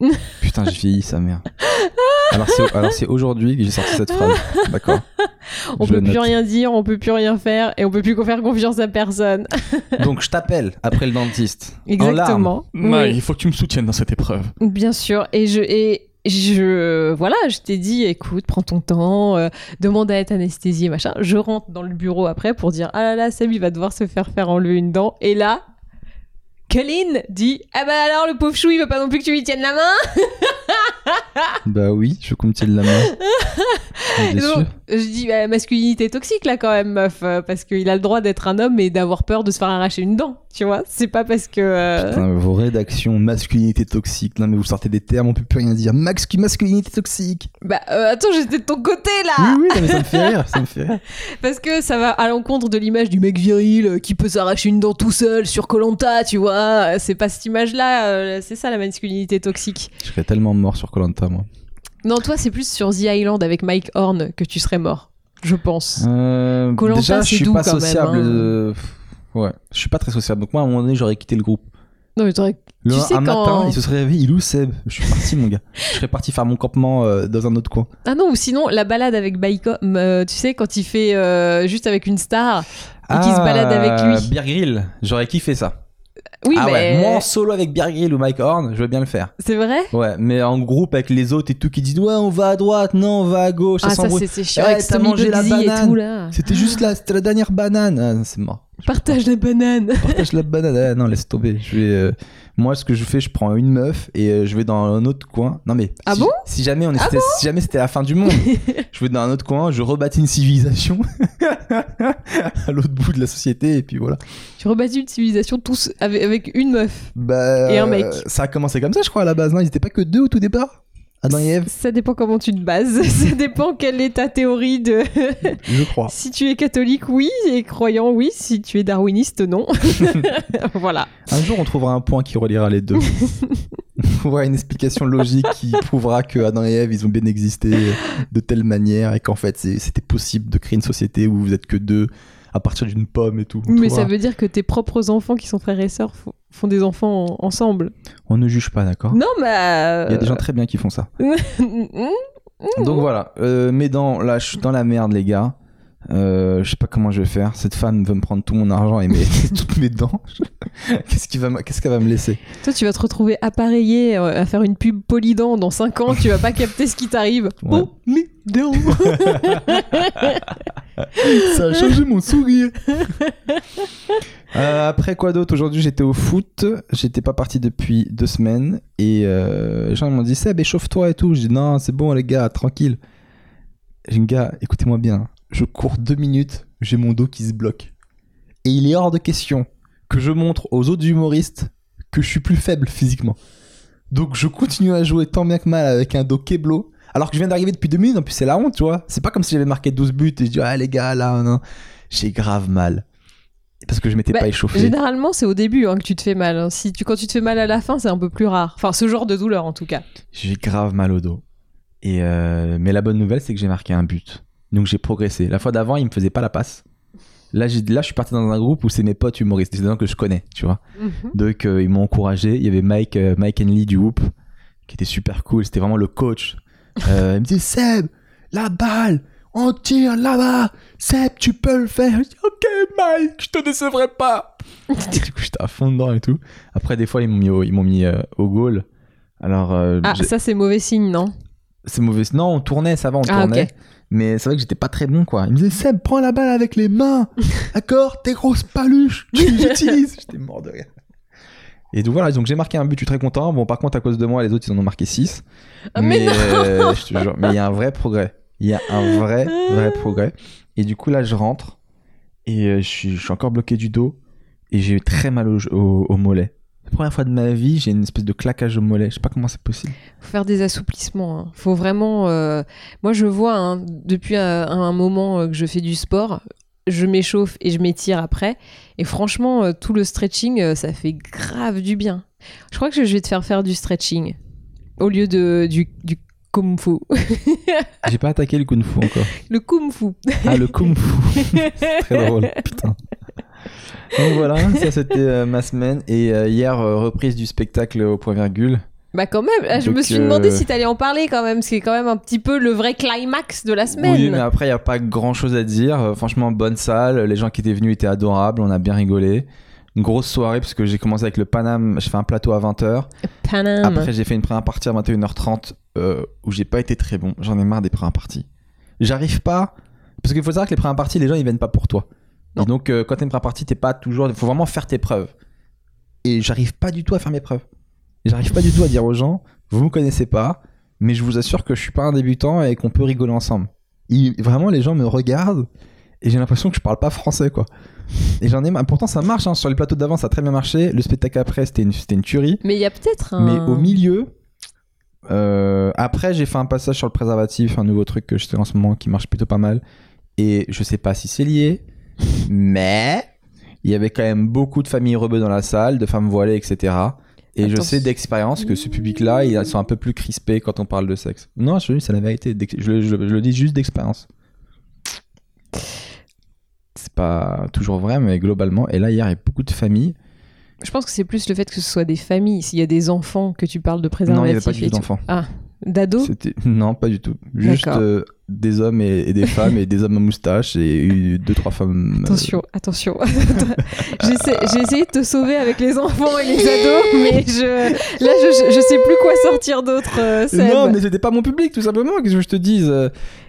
(laughs) Putain, j'ai vieilli, sa mère. (laughs) Alors c'est, alors c'est aujourd'hui que j'ai sorti cette phrase. D'accord. (laughs) On Je peut plus rien dire, on peut plus rien faire et on peut plus faire confiance à personne. (laughs) Donc je t'appelle après le dentiste. En larmes. Exactement. Oui. il faut que tu me soutiennes dans cette épreuve. Bien sûr. Et je et je voilà, je t'ai dit, écoute, prends ton temps, euh, demande à être anesthésié, machin. Je rentre dans le bureau après pour dire, ah là là, Seb, il va devoir se faire faire enlever une dent. Et là, Colin dit, ah bah alors le pauvre chou, il veut pas non plus que tu lui tiennes la main? (laughs) Bah oui, je veux qu'on me tienne la main. (laughs) Donc, je dis, bah, masculinité toxique là quand même, meuf, euh, parce qu'il a le droit d'être un homme et d'avoir peur de se faire arracher une dent. Tu vois, c'est pas parce que. euh, Putain, vos rédactions, masculinité toxique. Non, mais vous sortez des termes, on peut plus rien dire. Max, masculinité toxique. Bah euh, attends, j'étais de ton côté là. Oui, oui, mais ça me fait rire, ça me fait rire. (laughs) Parce que ça va à l'encontre de l'image du mec viril euh, qui peut s'arracher une dent tout seul sur Colanta, tu vois. C'est pas cette image-là, euh, c'est ça la masculinité toxique. Je serais tellement mort sur Colanta, moi. Non, toi, c'est plus sur The Island avec Mike Horn que tu serais mort, je pense. Euh, Koh-Lanta, déjà, je suis doux pas quand même, sociable. hein. euh, Ouais, je suis pas très sociable. Donc moi, à un moment donné, j'aurais quitté le groupe. Non, mais t'aurais- Le, Tu sais un quand- matin, il se serait réveillé, il où Seb? Je suis parti, mon gars. Je serais parti faire mon campement euh, dans un autre coin. Ah non, ou sinon, la balade avec Baiko, euh, tu sais, quand il fait euh, juste avec une star et qu'il se balade avec lui. Beer Grill, j'aurais kiffé ça. Oui, ah mais. ouais, moi en solo avec Grill ou Mike Horn, je veux bien le faire. C'est vrai? Ouais, mais en groupe avec les autres et tout qui disent ouais, on va à droite, non, on va à gauche, ça Ah, ça, s'embrouille. c'est chiant Ouais, t'as mangé la banane. C'était juste là, c'était la dernière banane. Ah, c'est mort. Partage la banane. Partage la banane. Ah, non, laisse tomber. Je vais, euh, Moi, ce que je fais, je prends une meuf et euh, je vais dans un autre coin. Non, mais. Ah si, bon? Si jamais, on Ah était, si jamais c'était la fin du monde, (laughs) je vais dans un autre coin, je rebâtis une civilisation (laughs) à l'autre bout de la société et puis voilà. tu rebâtis une civilisation tous avec, avec une meuf. Bah, Et un mec. Ça a commencé comme ça, je crois, à la base. Non, ils étaient pas que deux au tout départ? Adam et Ève, Ça dépend comment tu te bases. (laughs) Ça dépend quelle est ta théorie de. (laughs) je crois. si tu es catholique, oui. Et croyant, oui. Si tu es darwiniste, non. (laughs) voilà. Un jour, on trouvera un point qui reliera les deux. on trouvera une explication logique qui prouvera que Adam et Ève, ils ont bien existé de telle manière et qu'en fait, c'était possible de créer une société où vous êtes que deux à partir d'une pomme et tout. Mais ça veut dire que tes propres enfants qui sont frères et sœurs fo- font des enfants en- ensemble. On ne juge pas, d'accord? Non, bah. Il y a des gens très bien qui font ça. (laughs) Donc voilà, euh, mes dents, là, je suis dans la merde, les gars. Euh, je sais pas comment je vais faire. Cette femme veut me prendre tout mon argent et mes, (laughs) toutes mes dents. (laughs) Qu'est-ce va qu'elle va me laisser? Toi, tu vas te retrouver appareillé euh, à faire une pub polydent dans 5 ans. tu vas pas capter ce qui t'arrive. (laughs) Ouais. Oh, mes dents. Ça a changé mon sourire. Euh, après quoi d'autre? Aujourd'hui j'étais au foot, j'étais pas parti depuis deux semaines et les gens m'ont dit Seb échauffe-toi et tout. J'ai dit non c'est bon les gars tranquille. J'ai dit gars écoutez-moi bien, je cours deux minutes, j'ai mon dos qui se bloque et il est hors de question que je montre aux autres humoristes que je suis plus faible physiquement. Donc je continue à jouer tant bien que mal avec un dos keblo. Alors que je viens d'arriver depuis deux minutes, en plus c'est la honte, tu vois. C'est pas comme si j'avais marqué 12 buts et je dis, ah les gars, là, non. J'ai grave mal. Parce que je m'étais Bah, pas échauffé. Généralement, c'est au début hein, que tu te fais mal. hein. Si tu, quand tu te fais mal à la fin, c'est un peu plus rare. Enfin, ce genre de douleur, en tout cas. J'ai grave mal au dos. Et euh, Mais la bonne nouvelle, c'est que j'ai marqué un but. Donc j'ai progressé. La fois d'avant, il me faisait pas la passe. Là, j'ai- là, je suis parti dans un groupe où c'est mes potes humoristes, c'est des gens que je connais, tu vois. Donc euh, ils m'ont encouragé. Il y avait Mike, euh, Mike Henley du Whoop qui était super cool. C'était vraiment le coach. Euh, il me disait Seb, la balle, on tire là-bas. Seb, tu peux le faire. Je dis, ok Mike, je te décevrai pas. Du coup j'étais à fond dedans et tout. Après des fois ils m'ont mis au, ils m'ont mis euh, au goal. Alors Ah, ça, c'est mauvais signe, non? C'est mauvais. Non, on tournait, ça va, on Ah, tournait. Mais c'est vrai que j'étais pas très bon, quoi. Il me disait, Seb, prends la balle avec les mains. (laughs) D'accord? Tes grosses paluches, tu les utilises. (laughs) J'étais mort de rire. Et donc voilà, donc j'ai marqué un but, je suis très content. Bon, par contre, à cause de moi, les autres, ils en ont marqué 6. Ah, mais euh, je te jure, mais il y a un vrai progrès. Il y a un vrai, vrai progrès. Et du coup, là, je rentre. Et euh, je, suis, je suis encore bloqué du dos. Et j'ai très mal au, au, au mollet. Première fois de ma vie, j'ai une espèce de claquage au mollet. Je sais pas comment c'est possible. Faut faire des assouplissements. hein. Faut vraiment. euh, Moi, je vois hein, depuis un, un moment euh, que je fais du sport, je m'échauffe et je m'étire après. Et franchement, euh, tout le stretching, euh, ça fait grave du bien. Je crois que je vais te faire faire du stretching au lieu de du, du kung fu. (laughs) J'ai pas attaqué le kung fu encore. le kung fu. Ah, le kung fu. (laughs) Très drôle, putain. Donc voilà, ça c'était euh, ma semaine. Et euh, hier, euh, reprise du spectacle au point virgule. Bah quand même, ah, je Donc, me suis demandé si t'allais en parler quand même, c'est quand même un petit peu le vrai climax de la semaine. Oui, mais après, il n'y a pas grand chose à dire. Franchement, bonne salle. Les gens qui étaient venus étaient adorables. On a bien rigolé. Une grosse soirée, parce que j'ai commencé avec le Paname. J'ai fait un plateau à 20h. Paname. Après, j'ai fait une première partie à 21h30 euh, où j'ai pas été très bon. J'en ai marre des premières parties. J'arrive pas. Parce qu'il faut savoir que les premières parties, les gens, ils viennent pas pour toi. Non. Et donc, euh, quand t'es une première partie, t'es pas toujours. Il faut vraiment faire tes preuves. Et j'arrive pas du tout à faire mes preuves. J'arrive pas du tout à dire aux gens, vous me connaissez pas, mais je vous assure que je suis pas un débutant et qu'on peut rigoler ensemble. Vraiment, les gens me regardent et j'ai l'impression que je parle pas français, quoi. Et j'en ai marre. Pourtant, ça marche. hein. Sur les plateaux d'avant, ça a très bien marché. Le spectacle après, c'était une, tuerie. Mais il y a peut-être un... Mais au milieu, euh, après, j'ai fait un passage sur le préservatif, un nouveau truc que je fais en ce moment qui marche plutôt pas mal. Et je sais pas si c'est lié, mais il y avait quand même beaucoup de familles rebeux dans la salle, de femmes voilées, etc. Et je sais d'expérience que ce public-là, ils sont un peu plus crispés quand on parle de sexe. Non, je c'est la vérité. Je, le- je le- je le dis juste d'expérience. C'est pas toujours vrai, mais globalement. Et là, hier, il y a beaucoup de familles. Je pense que c'est plus le fait que ce soit des familles. S'il y a des enfants que tu parles de Non, il n'y avait pas d'enfants. D'ados C'était non, pas du tout. Juste euh, des hommes et, et des femmes et des hommes à moustache et eu deux trois femmes. euh, Attention, attention. (laughs) J'ai essayé de te sauver avec les enfants et les ados, mais je, là, je, je sais plus quoi sortir d'autre, euh. Non, mais c'était pas mon public, tout simplement. Qu'est-ce que je te dise.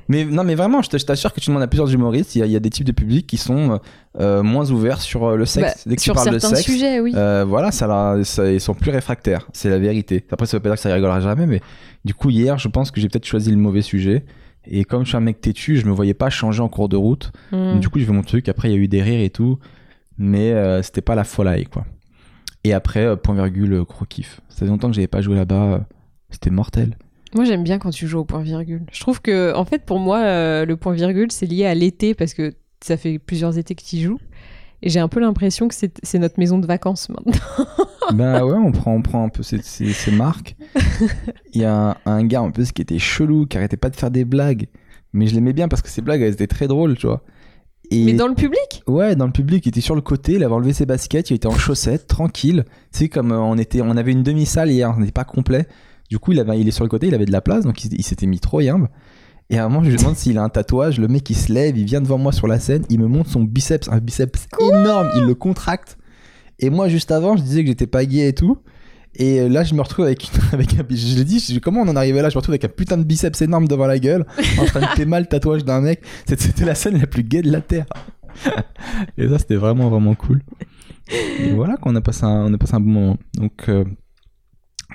Mais non, mais vraiment, je t'assure que tu demandes à plusieurs humoristes. Il y, a- il y a des types de publics qui sont euh, moins ouverts sur le sexe. Bah, Dès que sur tu parles de certains sexe, sujets, oui. euh, voilà, ça, ils sont plus réfractaires. C'est la vérité. Après, ça veut pas dire que ça rigolera jamais, mais du coup, hier, je pense que j'ai peut-être choisi le mauvais sujet. Et comme je suis un mec têtu, je me voyais pas changer en cours de route. Hmm. Du coup, j'ai fait mon truc. Après, il y a eu des rires et tout. Mais euh, c'était pas la folie, quoi. Et après, euh, point virgule, euh, gros kiff. Ça fait longtemps que j'avais pas joué là-bas. C'était mortel. Moi, j'aime bien quand tu joues au point virgule. Je trouve que, en fait, pour moi, euh, le point virgule, c'est lié à l'été parce que ça fait plusieurs étés que tu y joues. Et j'ai un peu l'impression que c'est notre maison de vacances maintenant. (laughs) bah ouais, on prend, on prend un peu ces, ces- ces marques. Il y a un, un gars un peu qui était chelou, qui arrêtait pas de faire des blagues. Mais je l'aimais bien parce que ces blagues, elles étaient très drôles, tu vois. Et Mais dans le public? Ouais, dans le public, il était sur le côté, il avait enlevé ses baskets, il était en chaussettes, tranquille. Tu sais, comme euh, on était, on avait une demi-salle hier, on n'était pas complet. Du coup, il, avait, il est sur le côté, il avait de la place, donc il, il s'était mis trop humble. Et à un moment, je lui demande s'il a un tatouage. Le mec, il se lève, il vient devant moi sur la scène, il me montre son biceps, un biceps énorme, il le contracte. Et moi, juste avant, je disais que j'étais pas gay et tout. Et là, je me retrouve avec, une- (laughs) avec un. Je l'ai dit, je comment on en arrivé là? Je me retrouve avec un putain de biceps énorme devant la gueule, en train de (laughs) mal le tatouage d'un mec. C'était c'était la scène la plus gaie de la Terre. (laughs) et ça, c'était vraiment, vraiment cool. Et voilà, qu'on a passé un, on a passé un bon moment. Donc, euh,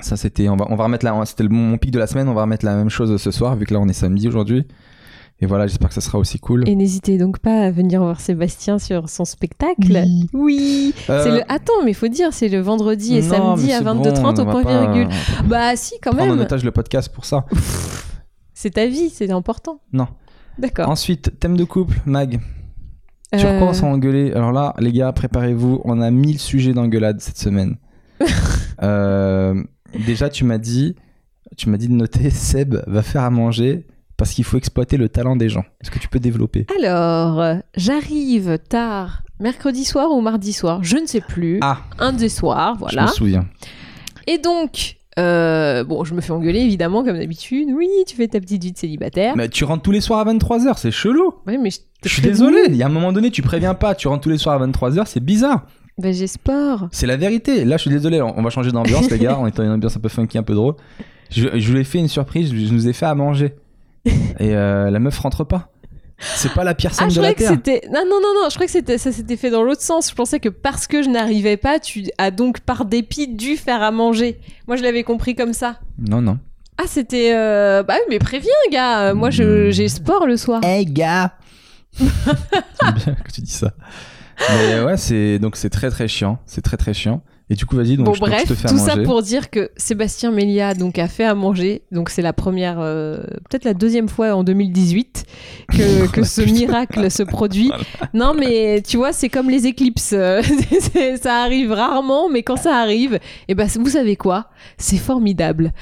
ça, c'était. On va, on va remettre là. C'était le- mon pic de la semaine. On va remettre la même chose ce soir, vu que là, on est samedi aujourd'hui. Et voilà, j'espère que ça sera aussi cool. Et n'hésitez donc pas à venir voir Sébastien sur son spectacle. Oui. Euh, C'est le... Attends, mais faut dire, c'est le vendredi et non, samedi à c'est 22h30 bon, au on point pas virgule. Bah si, quand même. otage le podcast pour ça. (laughs) C'est ta vie, c'est important. Non. D'accord. Ensuite, thème de couple, Mag. Tu Euh, recommences à engueuler. Alors là, les gars, préparez-vous. On a 1000 sujets d'engueulade cette semaine. (laughs) Euh, déjà, tu m'as dit, tu m'as dit de noter (laughs) Seb va faire à manger parce qu'il faut exploiter le talent des gens. Est-ce que tu peux développer? Alors, j'arrive tard, mercredi soir ou mardi soir, je ne sais plus. Ah, Un des soirs, je voilà. me souviens. Et donc, euh, bon, je me fais engueuler évidemment, comme d'habitude. Oui, tu fais ta petite vie de célibataire. Mais tu rentres tous les soirs à 23h, c'est chelou. Oui, mais je, Je suis désolé, il y a un moment donné, tu préviens pas, tu rentres tous les soirs à 23h, c'est bizarre. Ben, j'ai sport. C'est la vérité. Là, je suis désolé, on va changer d'ambiance, les gars. (laughs) On est dans une ambiance un peu funky, un peu drôle. Je, je lui ai fait une surprise, je nous ai fait à manger. (laughs) Et euh, la meuf rentre pas. C'est pas la pire scène Ah, je de la que c'était. Non, non, non, non, je croyais que c'était... ça s'était fait dans l'autre sens. Je pensais que parce que je n'arrivais pas, tu as donc par dépit dû faire à manger. Moi, je l'avais compris comme ça. Non, non. Ah, c'était. euh, Bah oui, mais préviens, gars. Moi, je... Hmm. j'ai sport le soir. Hey, gars (laughs) J'aime bien que tu dis ça. Mais ouais, c'est donc c'est très très chiant. C'est très très chiant. Et du coup, vas-y, donc bon, je, bref, te tout ça pour dire que Sébastien Mélia donc, a fait à manger. Donc, c'est la première, euh, peut-être la deuxième fois en 2018 que, (laughs) que ce miracle se produit. Non, mais tu vois, c'est comme les éclipses. (laughs) Ça arrive rarement, mais quand ça arrive, et ben, vous savez quoi? C'est formidable.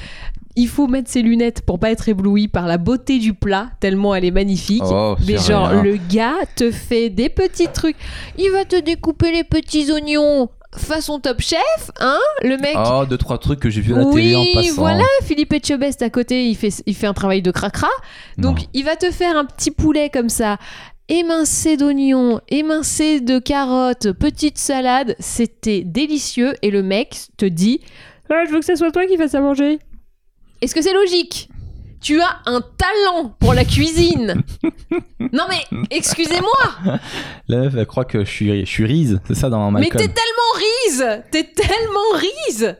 Il faut mettre ses lunettes pour pas être ébloui par la beauté du plat, tellement elle est magnifique. Oh, Mais genre, rien. le gars te fait des petits trucs. Il va te découper les petits oignons façon top chef, hein Le mec. Oh, deux trois trucs que j'ai vu à la oui, télé en passant. voilà, Philippe Etchebest à côté, il fait, il fait un travail de cracra. Donc, Non. il va te faire un petit poulet comme ça, émincé d'oignons, émincé de carottes, petite salade. C'était délicieux. Et le mec te dit Ah, Je veux que ce soit toi qui fasses à manger. Est-ce que c'est logique tu as un talent pour la cuisine. (laughs) non mais, excusez-moi, (laughs) La meuf, elle croit que je suis, je suis Reese, c'est ça dans mais Malcolm. t'es tellement rise, t'es tellement rise.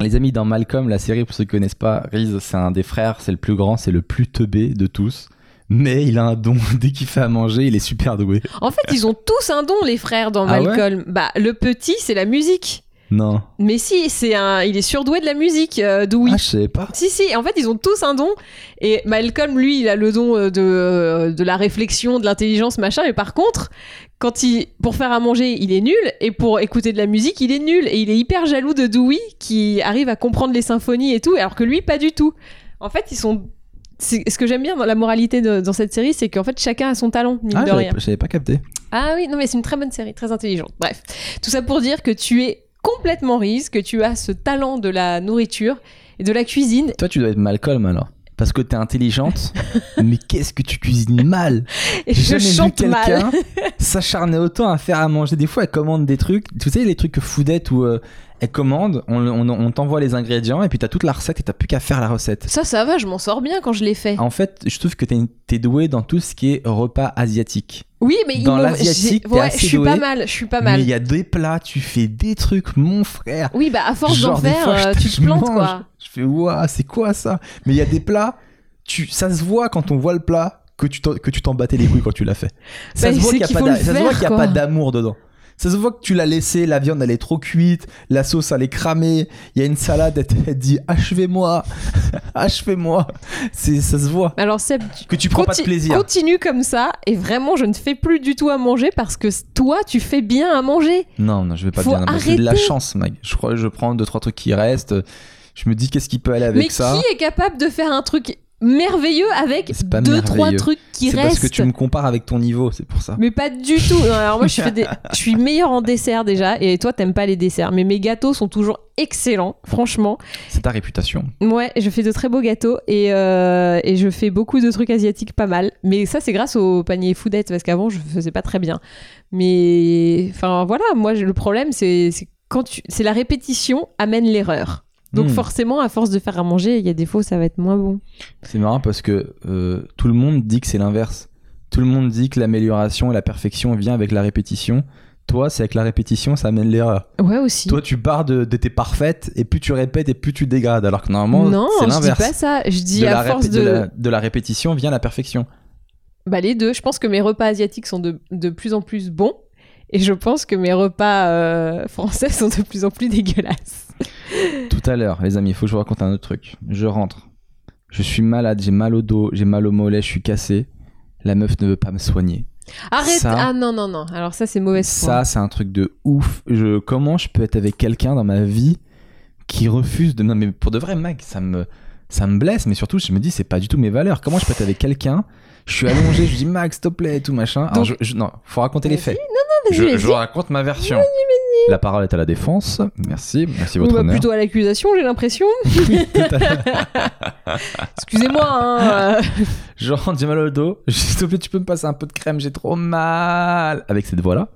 Les amis, dans Malcolm, la série, pour ceux qui connaissent pas, Reese, c'est un des frères, c'est le plus grand, c'est le plus teubé de tous. Mais il a un don, (laughs) dès qu'il fait à manger, il est super doué. En fait, ils ont tous un don, les frères, dans Ah ouais Malcolm. bah, le petit, c'est la musique. Non. Mais si, c'est un, il est surdoué de la musique, euh, Dewey. Ah, je savais pas. Si, si, en fait, ils ont tous un don. Et Malcolm, lui, il a le don euh, de, euh, de la réflexion, de l'intelligence, machin. Mais par contre, quand il, pour faire à manger, il est nul. Et pour écouter de la musique, il est nul. Et il est hyper jaloux de Dewey, qui arrive à comprendre les symphonies et tout, alors que lui, pas du tout. En fait, ils sont. Ce que j'aime bien dans la moralité de- dans cette série, c'est qu'en fait, chacun a son talent, mine Ah, de rien. pas- j'avais pas capté. Ah oui, non mais c'est une très bonne série, très intelligente. Bref, tout ça pour dire que tu es complètement rise, que tu as ce talent de la nourriture et de la cuisine. Toi, tu dois être Malcolm alors. Parce que t'es intelligente, (laughs) mais qu'est-ce que tu cuisines mal? Et je jamais vu chante quelqu'un mal. (laughs) s'acharner autant à faire à manger. Des fois, elle commande des trucs. Tu sais, les trucs foodette où euh, elle commande, on, on- on t'envoie les ingrédients et puis t'as toute la recette et t'as plus qu'à faire la recette. Ça, ça va, je m'en sors bien quand je l'ai fait. En fait, je trouve que t'es doué dans tout ce qui est repas asiatique. Oui, mais Dans l'asiatique, ouais, je suis doué, pas mal, je suis pas Mais mal. il y a des plats, tu fais des trucs, mon frère. Oui, bah à force d'en faire, fois, euh, tu te plantes mange, quoi. Je fais, ouah, c'est quoi ça? Mais il y a des plats, tu, ça se voit quand on voit le plat que tu t'en- que tu t'en battais les couilles quand tu l'as fait. Ça Bah, se voit qu'il n'y a, pas d'amour dedans. Ça se voit que tu l'as laissé, la viande elle est trop cuite, la sauce elle est cramée, il y a une salade, elle te elle dit achevez-moi, (laughs) achevez-moi. C'est, ça se voit. Alors Seb, Que tu prends pas de plaisir. continue comme ça et vraiment je ne fais plus du tout à manger parce que toi tu fais bien à manger. Non, non, je vais pas Faut bien. mais C'est de la chance, Mag. Je crois que je prends deux, trois trucs qui restent. Je me dis qu'est-ce qui peut aller avec mais ça. qui est capable de faire un truc merveilleux avec C'est pas deux trois merveilleux. trucs qui C'est restent parce que tu me compares avec ton niveau, c'est pour ça. mais pas du tout. Non, alors moi, je, fais des... (laughs) je suis meilleure en dessert déjà, et toi, t'aimes pas les desserts. Mais mes gâteaux sont toujours excellents, franchement. C'est ta réputation. Ouais, je fais de très beaux gâteaux, et, euh, et je fais beaucoup de trucs asiatiques pas mal. Mais ça, c'est grâce au panier foodette, parce qu'avant, je faisais pas très bien. Mais enfin, voilà, moi, le problème, c'est c'est quand tu... c'est la répétition amène l'erreur. Donc Hmm. forcément, à force de faire à manger, il y a des fois, ça va être moins bon. C'est marrant parce que euh, tout le monde dit que c'est l'inverse. Tout le monde dit que l'amélioration et la perfection vient avec la répétition. Toi, c'est avec la répétition, ça amène l'erreur. Ouais, aussi. Toi, tu pars de, de t'es parfaite et plus tu répètes et plus tu dégrades. Alors que normalement, non, c'est je dis l'inverse. pas ça. Je dis de, à force de... de la- de la répétition vient la perfection. Bah les deux. Je pense que mes repas asiatiques sont de, de plus en plus bons. Et je pense que mes repas euh, français (laughs) sont de plus en plus dégueulasses. Tout à l'heure, les amis, il faut que je vous raconte un autre truc. Je rentre. Je suis malade, j'ai mal au dos, j'ai mal au mollet, je suis cassé. La meuf ne veut pas me soigner. Arrête Ça- Ah non, non, non. Alors ça, c'est mauvaise foi. Ça, c'est un truc de ouf. Je, comment je peux être avec quelqu'un dans ma vie qui refuse de. Non, mais pour de vrai, mec, ça me, ça me blesse, mais surtout, je me dis, c'est pas du tout mes valeurs. Comment je peux être avec quelqu'un Je suis allongé, je dis, Max, s'il te plaît, et tout machin. Alors, je, je- non, faut raconter les faits. vas-y, je, vas-y. je raconte ma version. La parole est à la défense. Merci, merci On votre va honneur. plutôt à l'accusation, j'ai l'impression. (laughs) Oui, tout à l'heure. (laughs) Excusez-moi. Hein, euh. Je rentre, j'ai mal au dos. (laughs) Je dis, s'il te plaît, tu peux me passer un peu de crème, j'ai trop mal. Avec cette voix-là.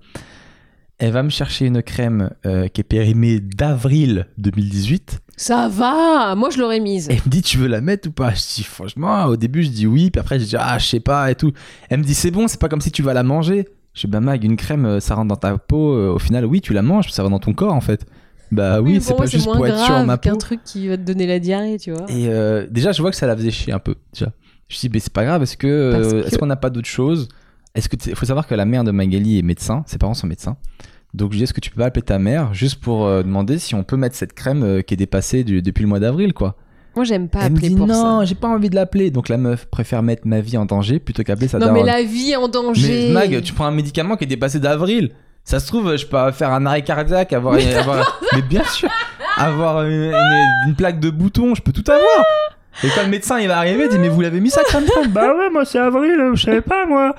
Elle va me chercher une crème euh, qui est périmée d'avril 2018. Ça va. Moi, je l'aurais mise. Elle me dit, tu veux la mettre ou pas? Je dis, franchement, au début, je dis oui. Puis après, je dis, ah, je sais pas et tout. Elle me dit, c'est bon, c'est pas comme si tu vas la manger. Je dis, bah, Mag, une crème, euh, ça rentre dans ta peau. euh, Au final, oui, tu la manges, ça va dans ton corps, en fait. Bah oui, c'est pas juste moins pour être sur grave ma peau. qu'un truc qui va te donner la diarrhée, tu vois. Et euh, déjà, je vois que ça la faisait chier un peu. Déjà. Je dis, mais c'est pas grave, est-ce que, Parce que- est-ce qu'on n'a pas d'autre chose? Est-ce que il faut savoir que la mère de Magali est médecin, ses parents sont médecins. Donc je dis, est-ce que tu peux pas appeler ta mère juste pour euh, demander si on peut mettre cette crème euh, qui est dépassée du- depuis le mois d'avril, quoi? Moi, j'aime pas Elle me appeler dit pour non, ça. j'ai pas envie de l'appeler. Donc la meuf préfère mettre ma vie en danger plutôt qu'appeler sa Non, mais la vie en danger. Mais Mag, tu prends un médicament qui est dépassé d'avril. Ça se trouve, je peux faire un arrêt cardiaque, avoir, avoir- mais bien sûr, avoir une, une- une plaque de bouton, je peux tout avoir. Et quand le médecin il va arriver, il dit mais vous l'avez mis ça crème fraîche Bah ouais, moi c'est avril, je savais pas moi.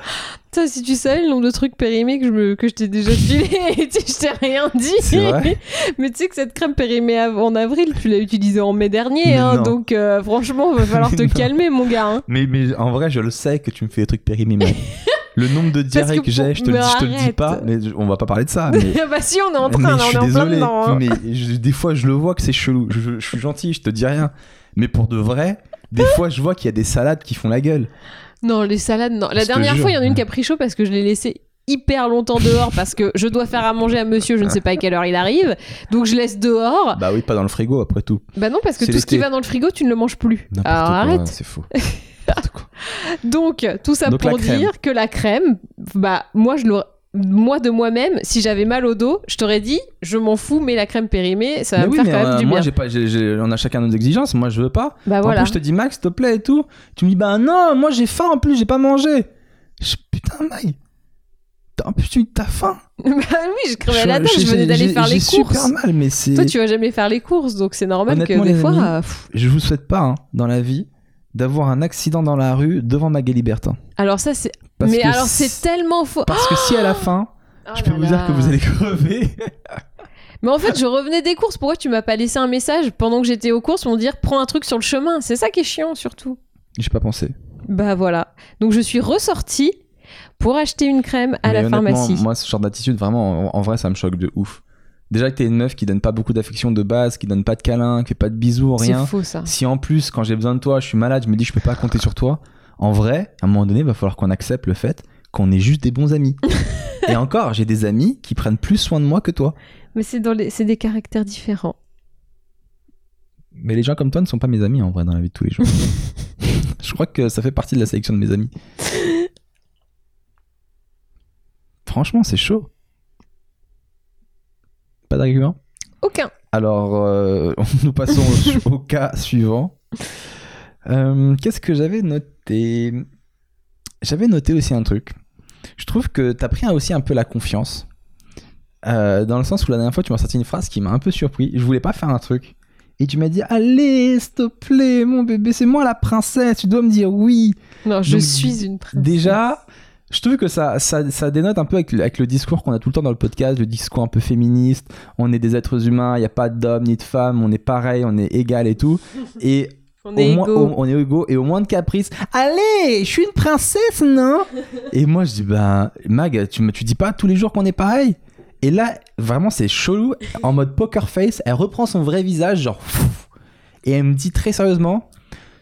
Putain, si tu savais le nombre de trucs périmés que je, me... que je t'ai déjà filé, et (laughs) tu- je t'ai rien dit. Vrai Mais tu sais que cette crème périmée en avril, tu l'as utilisée en mai dernier, Mais hein, donc euh, franchement, va falloir (laughs) te Mais calmer, mon gars. hein. Mais, mais en vrai, je le sais que tu me fais des trucs périmés, mec. (laughs) Le nombre de diarrhées que que, j'ai, je te le mais dis, je te le dis arrête. pas. Mais on va pas parler de ça. Mais, bah si, on est en train, mais là, je on suis est en plein dedans. hein. Mais je- des fois, je le vois que c'est chelou. Je, je- je suis gentil, je te dis rien. Mais pour de vrai, des fois, je vois qu'il y a des salades qui font la gueule. Non, les salades, non. La Je te dernière jure. fois, il y en a une qui a pris chaud parce que je l'ai laissé hyper longtemps dehors parce que je dois faire à manger à monsieur, je ne sais pas à quelle heure il arrive. Donc je laisse dehors. Bah oui, pas dans le frigo après tout. Bah non, parce que C'est tout ce qui l'été. va dans le frigo, tu ne le manges plus. N'importe Alors quoi, arrête. C'est faux. (laughs) N'importe quoi. Donc, tout ça Donc, pour la crème. dire que la crème, bah, moi, je l'aurais- Moi de moi-même, si j'avais mal au dos, je t'aurais dit, je m'en fous, mais la crème périmée, ça va Mais me oui, faire mais quand même euh, du moi, bien. j'ai pas, j'ai- j'ai- on a chacun nos exigences. Moi, je veux pas. Bah En voilà. plus, je te dis, Max, s'il te plaît et tout. Tu me dis, bah non, moi j'ai faim en plus, j'ai pas mangé. Je, putain. T'as- En plus, tu t'as faim. (laughs) bah oui, je crevais la dalle, je venais d'aller faire les courses. super mal, mais c'est. Toi, tu vas jamais faire les courses, donc c'est normal que des fois. amis, euh. Je vous souhaite pas, hein, dans la vie, d'avoir un accident dans la rue devant Magali Bertin. Alors ça, c'est. Parce Mais alors, c'est tellement faux. Parce que si à la fin, Oh je peux là vous dire que vous allez crever. (laughs) Mais en fait, je revenais des courses. Pourquoi tu m'as pas laissé un message pendant que j'étais aux courses pour me dire prends un truc sur le chemin C'est ça qui est chiant surtout. J'ai pas pensé. Bah voilà. Donc je suis ressortie pour acheter une crème à Mais la pharmacie. Moi, ce genre d'attitude, vraiment, en, en vrai, ça me choque de ouf. Déjà que t'es une meuf qui donne pas beaucoup d'affection de base, qui donne pas de câlins, qui fait pas de bisous, C'est rien. faux ça. Si en plus, quand j'ai besoin de toi, je suis malade, je me dis je peux pas compter sur toi, en vrai, à un moment donné, il va falloir qu'on accepte le fait qu'on est juste des bons amis. (laughs) Et encore, j'ai des amis qui prennent plus soin de moi que toi. Mais c'est dans les... c'est des caractères différents. Mais les gens comme toi ne sont pas mes amis en vrai dans la vie de tous les jours. (laughs) je crois que ça fait partie de la sélection de mes amis. (laughs) Franchement, c'est chaud. Pas d'argument? Aucun. Alors, euh, nous passons au, au cas suivant. Euh, Qu'est-ce que j'avais noté? J'avais noté aussi un truc. Je trouve que tu as pris aussi un peu la confiance. Euh, dans le sens où la dernière fois, tu m'as sorti une phrase qui m'a un peu surpris. Je voulais pas faire un truc. Et tu m'as dit Allez, s'il te plaît, mon bébé, c'est moi la princesse. Tu dois me dire oui. Non, je Donc, suis une princesse. Déjà, je trouve que ça, ça, ça dénote un peu avec, le- avec le discours qu'on a tout le temps dans le podcast, le discours un peu féministe. On est des êtres humains, il n'y a pas d'hommes ni de femmes, on est pareil, on est égal et tout. Et On au est moins, au- on est égaux et au moins de caprice. Allez, je suis une princesse, non? Et moi, je dis, ben, Mag, tu, me- tu dis pas tous les jours qu'on est pareil? Et là, vraiment, c'est chelou. En mode poker face, elle reprend son vrai visage, genre. pfff, et elle me dit très sérieusement.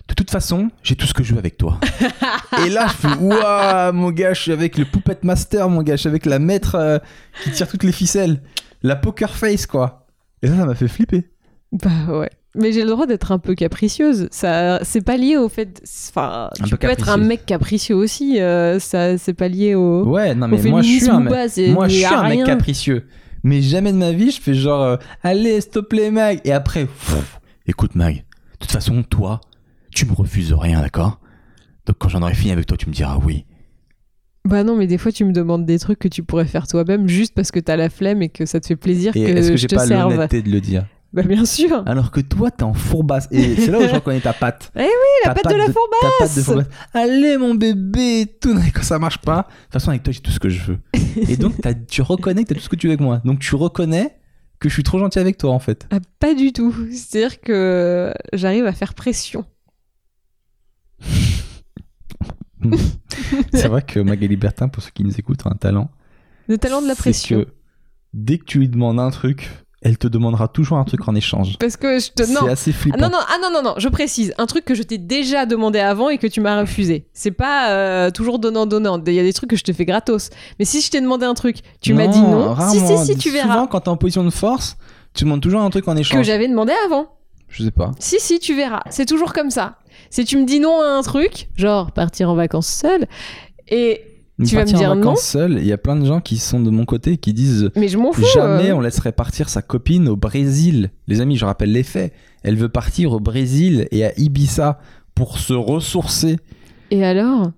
De toute façon, j'ai tout ce que je veux avec toi. (laughs) et là, je fais Waouh, mon gars, je suis avec le Puppet Master, mon gars, je suis avec la maître euh, qui tire toutes les ficelles. La poker face, quoi. Et ça, ça m'a fait flipper. Bah ouais. Mais j'ai le droit d'être un peu capricieuse. Ça, c'est pas lié au fait. Enfin, Un tu peu peux être un mec capricieux aussi. euh, ça, c'est pas lié au. Ouais, non, mais moi je suis un mec. pas, Moi je suis un mec capricieux. Mais jamais de ma vie je fais genre euh, allez s'il te plaît Mag et après pff, écoute Mag, de toute façon toi tu me refuses rien d'accord? Donc quand j'en aurai fini avec toi tu me diras oui. Bah non, mais des fois, tu me demandes des trucs que tu pourrais faire toi-même juste parce que t'as la flemme et que ça te fait plaisir Et que, est-ce que je j'ai te pas serve. l'honnêteté de le dire? Bah bien sûr. Alors que toi t'es en fourbasse et c'est là où je reconnais ta patte. (laughs) Eh oui, la patte de la Ta patte de fourbasse. fourbasse. Allez mon bébé tout quand ça marche pas. De toute façon avec toi j'ai tout ce que je veux. (laughs) Et donc tu reconnais que t'as tout ce que tu veux avec moi. Donc tu reconnais que je suis trop gentil avec toi en fait. Ah, pas du tout. C'est-à-dire que j'arrive à faire pression. (laughs) C'est vrai que Magali Bertin, pour ceux qui nous écoutent, a un talent. Le talent de la pression. que dès que tu lui demandes un truc, elle te demandera toujours un truc en échange. Parce que je te. C'est Non. assez Ah, flippant. non, non, ah non, non, non, je précise. Un truc que je t'ai déjà demandé avant et que tu m'as refusé. C'est pas euh, toujours donnant-donnant. Il y a des trucs que je te fais gratos. Mais si je t'ai demandé un truc, tu m'as dit non. Si, rarement. si, si, tu verras. Souvent, quand t'es en position de force, tu demandes toujours un truc en Que échange. j'avais demandé avant. Je sais pas. Si, si, tu verras. C'est toujours comme ça. Si tu me dis non à un truc, genre partir en vacances seul, et. Tu vas me partir en vacances seul, il y a plein de gens qui sont de mon côté et qui disent Mais je m'en fous. jamais euh. on laisserait partir sa copine au Brésil. Les amis, je rappelle les faits. Elle veut partir au Brésil et à Ibiza pour se ressourcer. Et alors?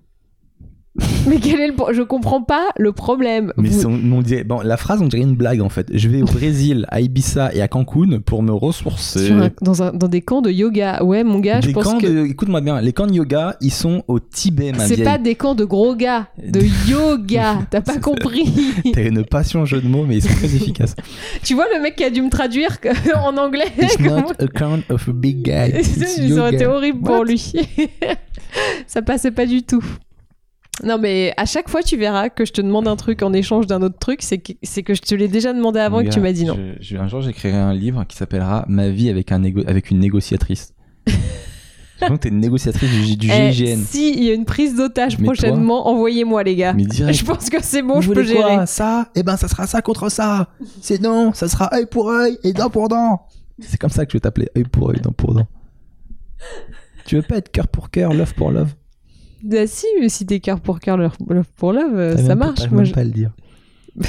(laughs) Mais quel est le. pro- Je comprends pas le problème. Mais Vous- on- on dirait- bon, la phrase, on dirait une blague en fait. Je vais au Brésil, à Ibiza et à Cancun pour me ressourcer. un- dans, un- dans des camps de yoga. Ouais, mon gars, je pense camps que. de- Écoute-moi bien, les camps de yoga, ils sont au Tibet, ma C'est pas des camps de gros gars, de (laughs) yoga. T'as pas compris. (laughs) T'as une passion jeu de mots, mais ils sont très efficaces. tu vois le mec qui a dû me traduire en anglais It's not a count of a big guy. It's Ça aurait été horrible pour lui. ça passait pas du tout. Non, mais à chaque fois, tu verras que je te demande un truc en échange d'un autre truc, c'est que, c'est que je te l'ai déjà demandé avant et que tu m'as dit non. Je- je- un jour, j'écrirai un livre qui s'appellera Ma vie avec, un négo- avec une négociatrice. (laughs) Donc, t'es une négociatrice du, du Eh, GIGN. si il y a une prise d'otage prochainement, envoyez-moi les gars. Mais direct. Je pense que c'est bon, Vous je peux voulez quoi, gérer. Ça? Eh ben, ça sera ça contre ça. C'est non, ça sera œil pour œil et dent pour dent. C'est comme ça que je vais t'appeler œil pour œil, dent pour dent. tu veux pas être cœur pour cœur, love pour love? Bah si, mais si t'es cœur pour cœur, love love pour love, euh, ça même pas- marche. t'as Moi, même je- pas à le dire. (laughs)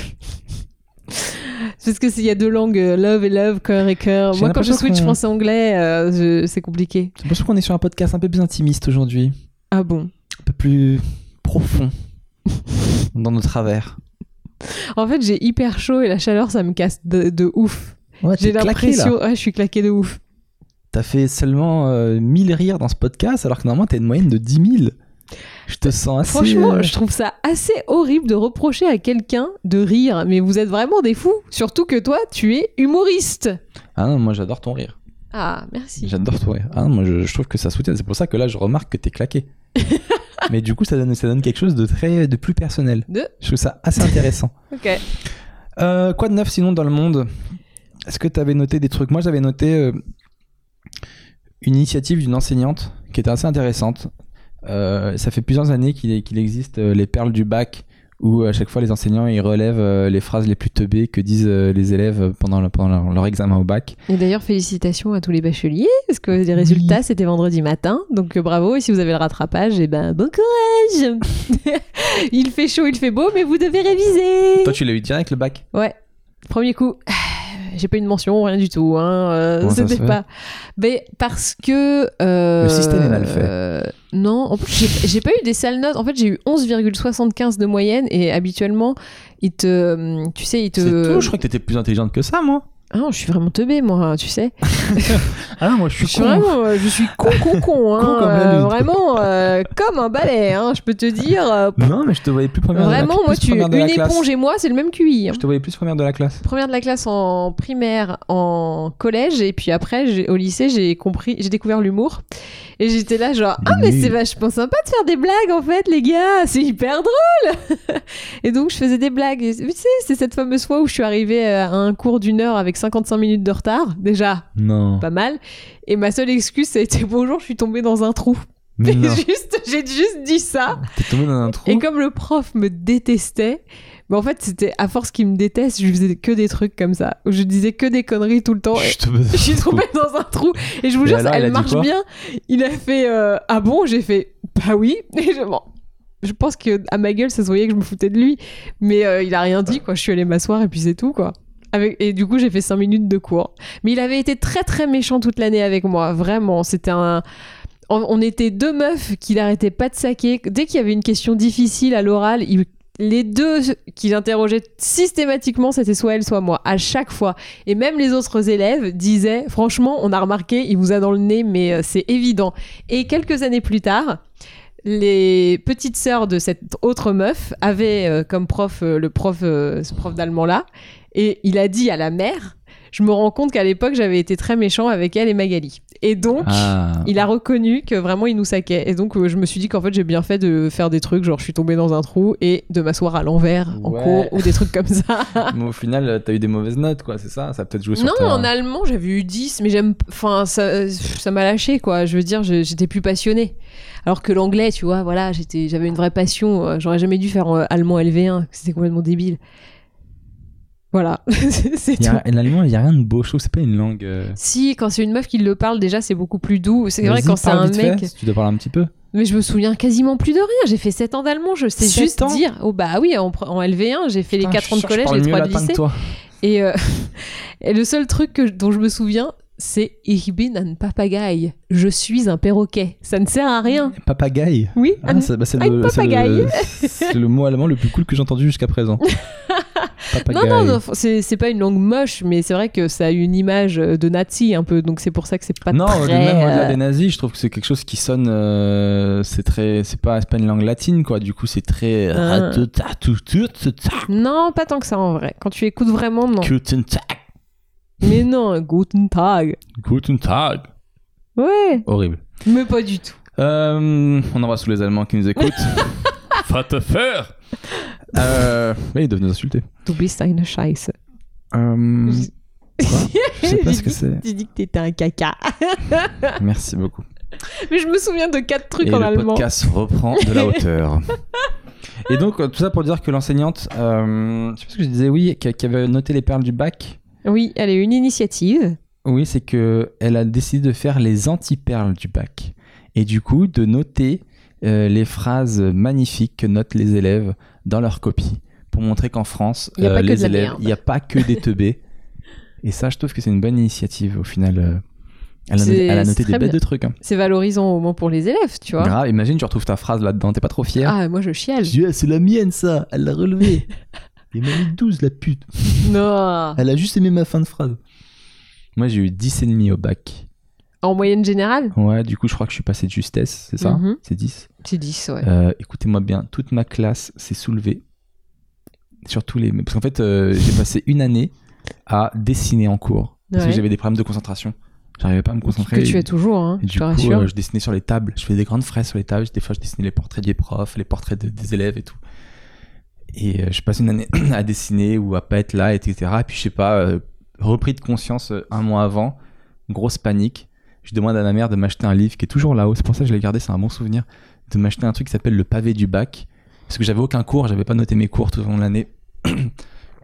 Parce que s'il y a deux langues, euh, love et love, cœur et cœur. Moi, quand je switch français-anglais, euh, je- c'est compliqué. Pour ça qu'on est sur un podcast un peu plus intimiste aujourd'hui. Ah bon? Un peu plus profond (laughs) dans nos travers. En fait, j'ai hyper chaud et la chaleur, ça me casse de, de ouf. Ouais, J'ai l'impression. Ouais, je suis claqué de ouf. T'as fait seulement euh, 1000 rires dans ce podcast alors que normalement t'as une moyenne de 10 000. Je te sens assez. Franchement, euh, je trouve ça assez horrible de reprocher à quelqu'un de rire. Mais vous êtes vraiment des fous. Surtout que toi, tu es humoriste. Ah non, moi j'adore ton rire. Ah, merci. J'adore ton rire. Ah non, moi je, je trouve que ça soutient. C'est pour ça que là je remarque que t'es claqué. (laughs) Mais du coup, ça donne, ça donne quelque chose de très, de plus personnel. De Je trouve ça assez intéressant. (laughs) Ok. Euh, quoi de neuf sinon dans le monde? Est-ce que tu avais noté des trucs? Moi j'avais noté euh, une initiative d'une enseignante qui était assez intéressante. Euh, ça fait plusieurs années qu'il existe euh, les perles du bac où à chaque fois les enseignants ils relèvent euh, les phrases les plus teubées que disent euh, les élèves pendant, le- pendant leur, leur examen au bac. Et d'ailleurs, félicitations à tous les bacheliers, parce que les résultats, c'était vendredi matin. Donc euh, bravo, et si vous avez le rattrapage, et ben bon courage (laughs) Il fait chaud, il fait beau, mais vous devez réviser Toi tu l'as eu direct le bac? Ouais, premier coup. J'ai pas eu de mention, rien du tout. Hein. euh, C'était pas. Mais parce que. euh, Le système est mal fait. euh, non, en plus, j'ai- j'ai pas eu des sales notes. En fait, j'ai eu 11,75 de moyenne et habituellement, il te. Tu sais, il te. C'est tout Je crois que t'étais plus intelligente que ça moi. Ah non, je suis vraiment teubée, moi, tu sais. (laughs) Ah non, moi je Je suis suis con. vraiment, euh, je suis con, con, con, (laughs) hein, Con comme la euh, vraiment euh, comme un balai, hein, je peux te dire. euh, Non, mais je te voyais plus première de la, vraiment, moi, tu, de une la éponge et moi, c'est le même QI. hein. Je te voyais plus première de la classe. Première de la classe en primaire, en collège, et puis après, au lycée, j'ai compris, j'ai découvert l'humour. Et j'étais là, genre, ah, mais c'est vachement sympa de faire des blagues, en fait, les gars, c'est hyper drôle. (laughs) et donc, je faisais des blagues. Et, tu sais, c'est cette fameuse fois où je suis arrivée à un cours d'une heure avec 55 minutes de retard, déjà, Non. pas mal. Et ma seule excuse, ça a été bonjour, je suis tombée dans un trou. Mais (laughs) juste, j'ai juste dit ça. T'es dans un trou. Et comme le prof me détestait, Mais en fait, c'était à force qu'il me déteste, je faisais que des trucs comme ça. Où je disais que des conneries tout le temps. et je suis (laughs) tombée dans un trou. Et je vous Et jure, alors, ça, elle marche bien. Il a fait euh, Ah bon? J'ai fait Bah oui. Et je, bon, je pense que à ma gueule, ça se voyait que je me foutais de lui. Mais euh, il a rien dit, quoi. Je suis allée m'asseoir et puis c'est tout, quoi. Et du coup, j'ai fait 5 minutes de cours. Mais il avait été très très méchant toute l'année avec moi. Vraiment. C'était un. On, était deux meufs qu'il arrêtait pas de saquer. Dès qu'il y avait une question difficile à l'oral, les deux qu'il interrogeait systématiquement, c'était soit elle, soit moi, à chaque fois. Et même les autres élèves disaient, franchement, on a remarqué, il vous a dans le nez, mais euh, c'est évident. Et quelques années plus tard, les petites sœurs de cette autre meuf avaient euh, comme prof euh, le prof, ce prof d'allemand là, et il a dit à la mère, je me rends compte qu'à l'époque j'avais été très méchant avec elle et Magali. Et donc, Ah. il a reconnu que vraiment il nous saquait. Et donc, euh, je me suis dit qu'en fait, j'ai bien fait de faire des trucs, genre je suis tombée dans un trou et de m'asseoir à l'envers en cours ou des trucs comme ça. (laughs) Mais au final, euh, t'as eu des mauvaises notes, quoi, c'est ça? Ça a peut-être joué sur non, ta- en allemand, j'avais eu 10, mais j'aime. Enfin, ça ça m'a lâché, quoi. Je veux dire, j'étais plus passionnée. Alors que l'anglais, tu vois, voilà, j'étais, j'avais une vraie passion. Euh, J'aurais jamais dû faire euh, allemand LV1, c'était complètement débile. Voilà, (laughs) c'est L'allemand, il y a rien de beau. Je trouve c'est pas une langue. euh, Si, quand c'est une meuf qui le parle, déjà, c'est beaucoup plus doux. C'est vrai quand c'est un fait, mec. si tu dois parler un petit peu. Mais je me souviens quasiment plus de rien. J'ai fait 7 ans d'allemand, je sais juste dire. Oh bah oui, en, pre- en LV1, j'ai fait les Putain, 4 je ans de collège, les mieux 3 de lycée. toi. Et, euh, (laughs) et le seul truc que, dont je me souviens, c'est Ich bin ein Papagei. Je suis un perroquet. Ça ne sert à rien. Papagaï? Oui, Ah, un- bah, le, le- (laughs) c'est le mot allemand le plus cool que j'ai entendu jusqu'à présent. Non, non, non, c'est pas une langue moche, mais c'est vrai que ça a une image de nazi un peu, donc c'est pour ça que c'est pas non, très... même au-delà euh, des nazis, je trouve que c'est quelque chose qui sonne. euh, c'est très, c'est pas, une langue latine, quoi. Du coup, c'est très. Ah. Non, pas tant que ça en vrai. Quand tu écoutes vraiment, non. Guten Tag. Mais non, Guten Tag. Guten Tag. Ouais, Horrible. mais pas du tout. Euh, on embrasse tous les Allemands qui nous écoutent. (laughs) Va te faire. Euh, mais ils doivent nous insulter. Du bist eine Scheiße. Euh, je sais pas ce que c'est. (laughs) J'ai dit que t'étais un caca. (laughs) Merci beaucoup. Mais je me souviens de quatre trucs Et en le allemand. podcast reprend de la hauteur. (laughs) Et donc, euh, tout ça pour dire que l'enseignante, euh, je sais pas ce que je disais, oui, qui, avait noté les perles du bac. Oui, elle a eu une initiative. Oui, c'est que elle a décidé de faire les anti-perles du bac. Et du coup, de noter euh, les phrases magnifiques que notent les élèves dans leur copie. Pour montrer qu'en France, Il que les élèves, il n'y a pas que des teubés. (laughs) Et ça, je trouve que c'est une bonne initiative au final. euh, Elle a, noté- elle a c'est noté des très bêtes bien. de trucs. hein. C'est valorisant au moins pour les élèves, tu vois. Grave, imagine, tu retrouves ta phrase là-dedans, t'es pas trop fier. Ah, moi je chiale. Je dis, Ah, c'est la mienne ça, elle l'a relevée. (laughs) Il m'a mis 12 la pute. Non. Elle a juste aimé ma fin de phrase. Moi j'ai eu 10 et demi au bac. En moyenne générale, Ouais, du coup je crois que je suis passé de justesse, c'est ça Mhm. C'est 10. c'est 10, ouais. Euh, Écoutez-moi bien, toute ma classe s'est soulevée. Sur tous les... Parce qu'en fait euh, j'ai passé une année à dessiner en cours. Parce Ouais. que j'avais des problèmes de concentration. J'arrivais pas à me concentrer. que tu et- fais toujours, hein, Et je du te coup, euh, je dessinais sur les tables. Je faisais des grandes fraises sur les tables. Des fois, je dessinais les portraits des profs, les portraits de- des élèves et tout. Et je passe une année (clears throat) à dessiner ou à pas être là, etc. Et puis, je sais pas, repris de conscience un mois avant, grosse panique. Je demande à ma mère de m'acheter un livre qui est toujours là-haut. C'est pour ça que je l'ai gardé, c'est un bon souvenir. De m'acheter un truc qui s'appelle Le pavé du bac. Parce que j'avais aucun cours, j'avais pas noté mes cours tout au long de l'année. (coughs)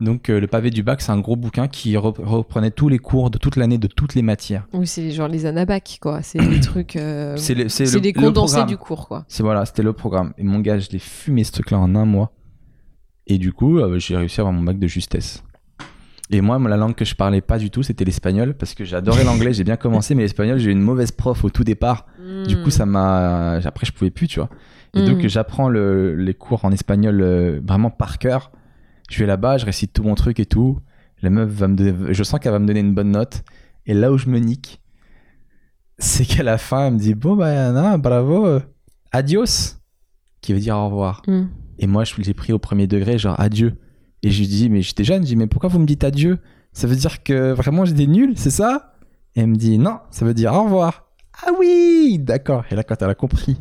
Donc, euh, Le pavé du bac, c'est un gros bouquin qui rep- reprenait tous les cours de toute l'année, de toutes les matières. Oui, c'est genre les anabacs, quoi. C'est des (coughs) trucs. euh, C'est le- c'est C'est le- des le condensés du cours, quoi. C'est voilà, c'était le programme. Et mon gars, je l'ai fumé ce truc-là en un mois. Et du coup, euh, j'ai réussi à avoir mon bac de justesse. Et moi, la langue que je parlais pas du tout, c'était l'espagnol, parce que j'adorais l'anglais, j'ai bien commencé, mais l'espagnol, j'ai eu une mauvaise prof au tout départ. Du coup, ça m'a. Après, je pouvais plus, tu vois. Et Mm. donc, j'apprends le- les cours en espagnol euh, vraiment par cœur. Je vais là-bas, je récite tout mon truc et tout. La meuf va me donner. Je sens qu'elle va me donner une bonne note. Et là où je me nique, c'est qu'à la fin, elle me dit Bon, bah, Yana, bravo, euh, adios, qui veut dire au revoir. Mm. Et moi, je l'ai pris au premier degré, genre adieu. Et je lui dis, mais j'étais jeune, je dis, mais pourquoi vous me dites adieu Ça veut dire que vraiment j'étais nul, c'est ça Et elle me dit, non, ça veut dire au revoir. Ah oui, d'accord. Et là, quand elle a compris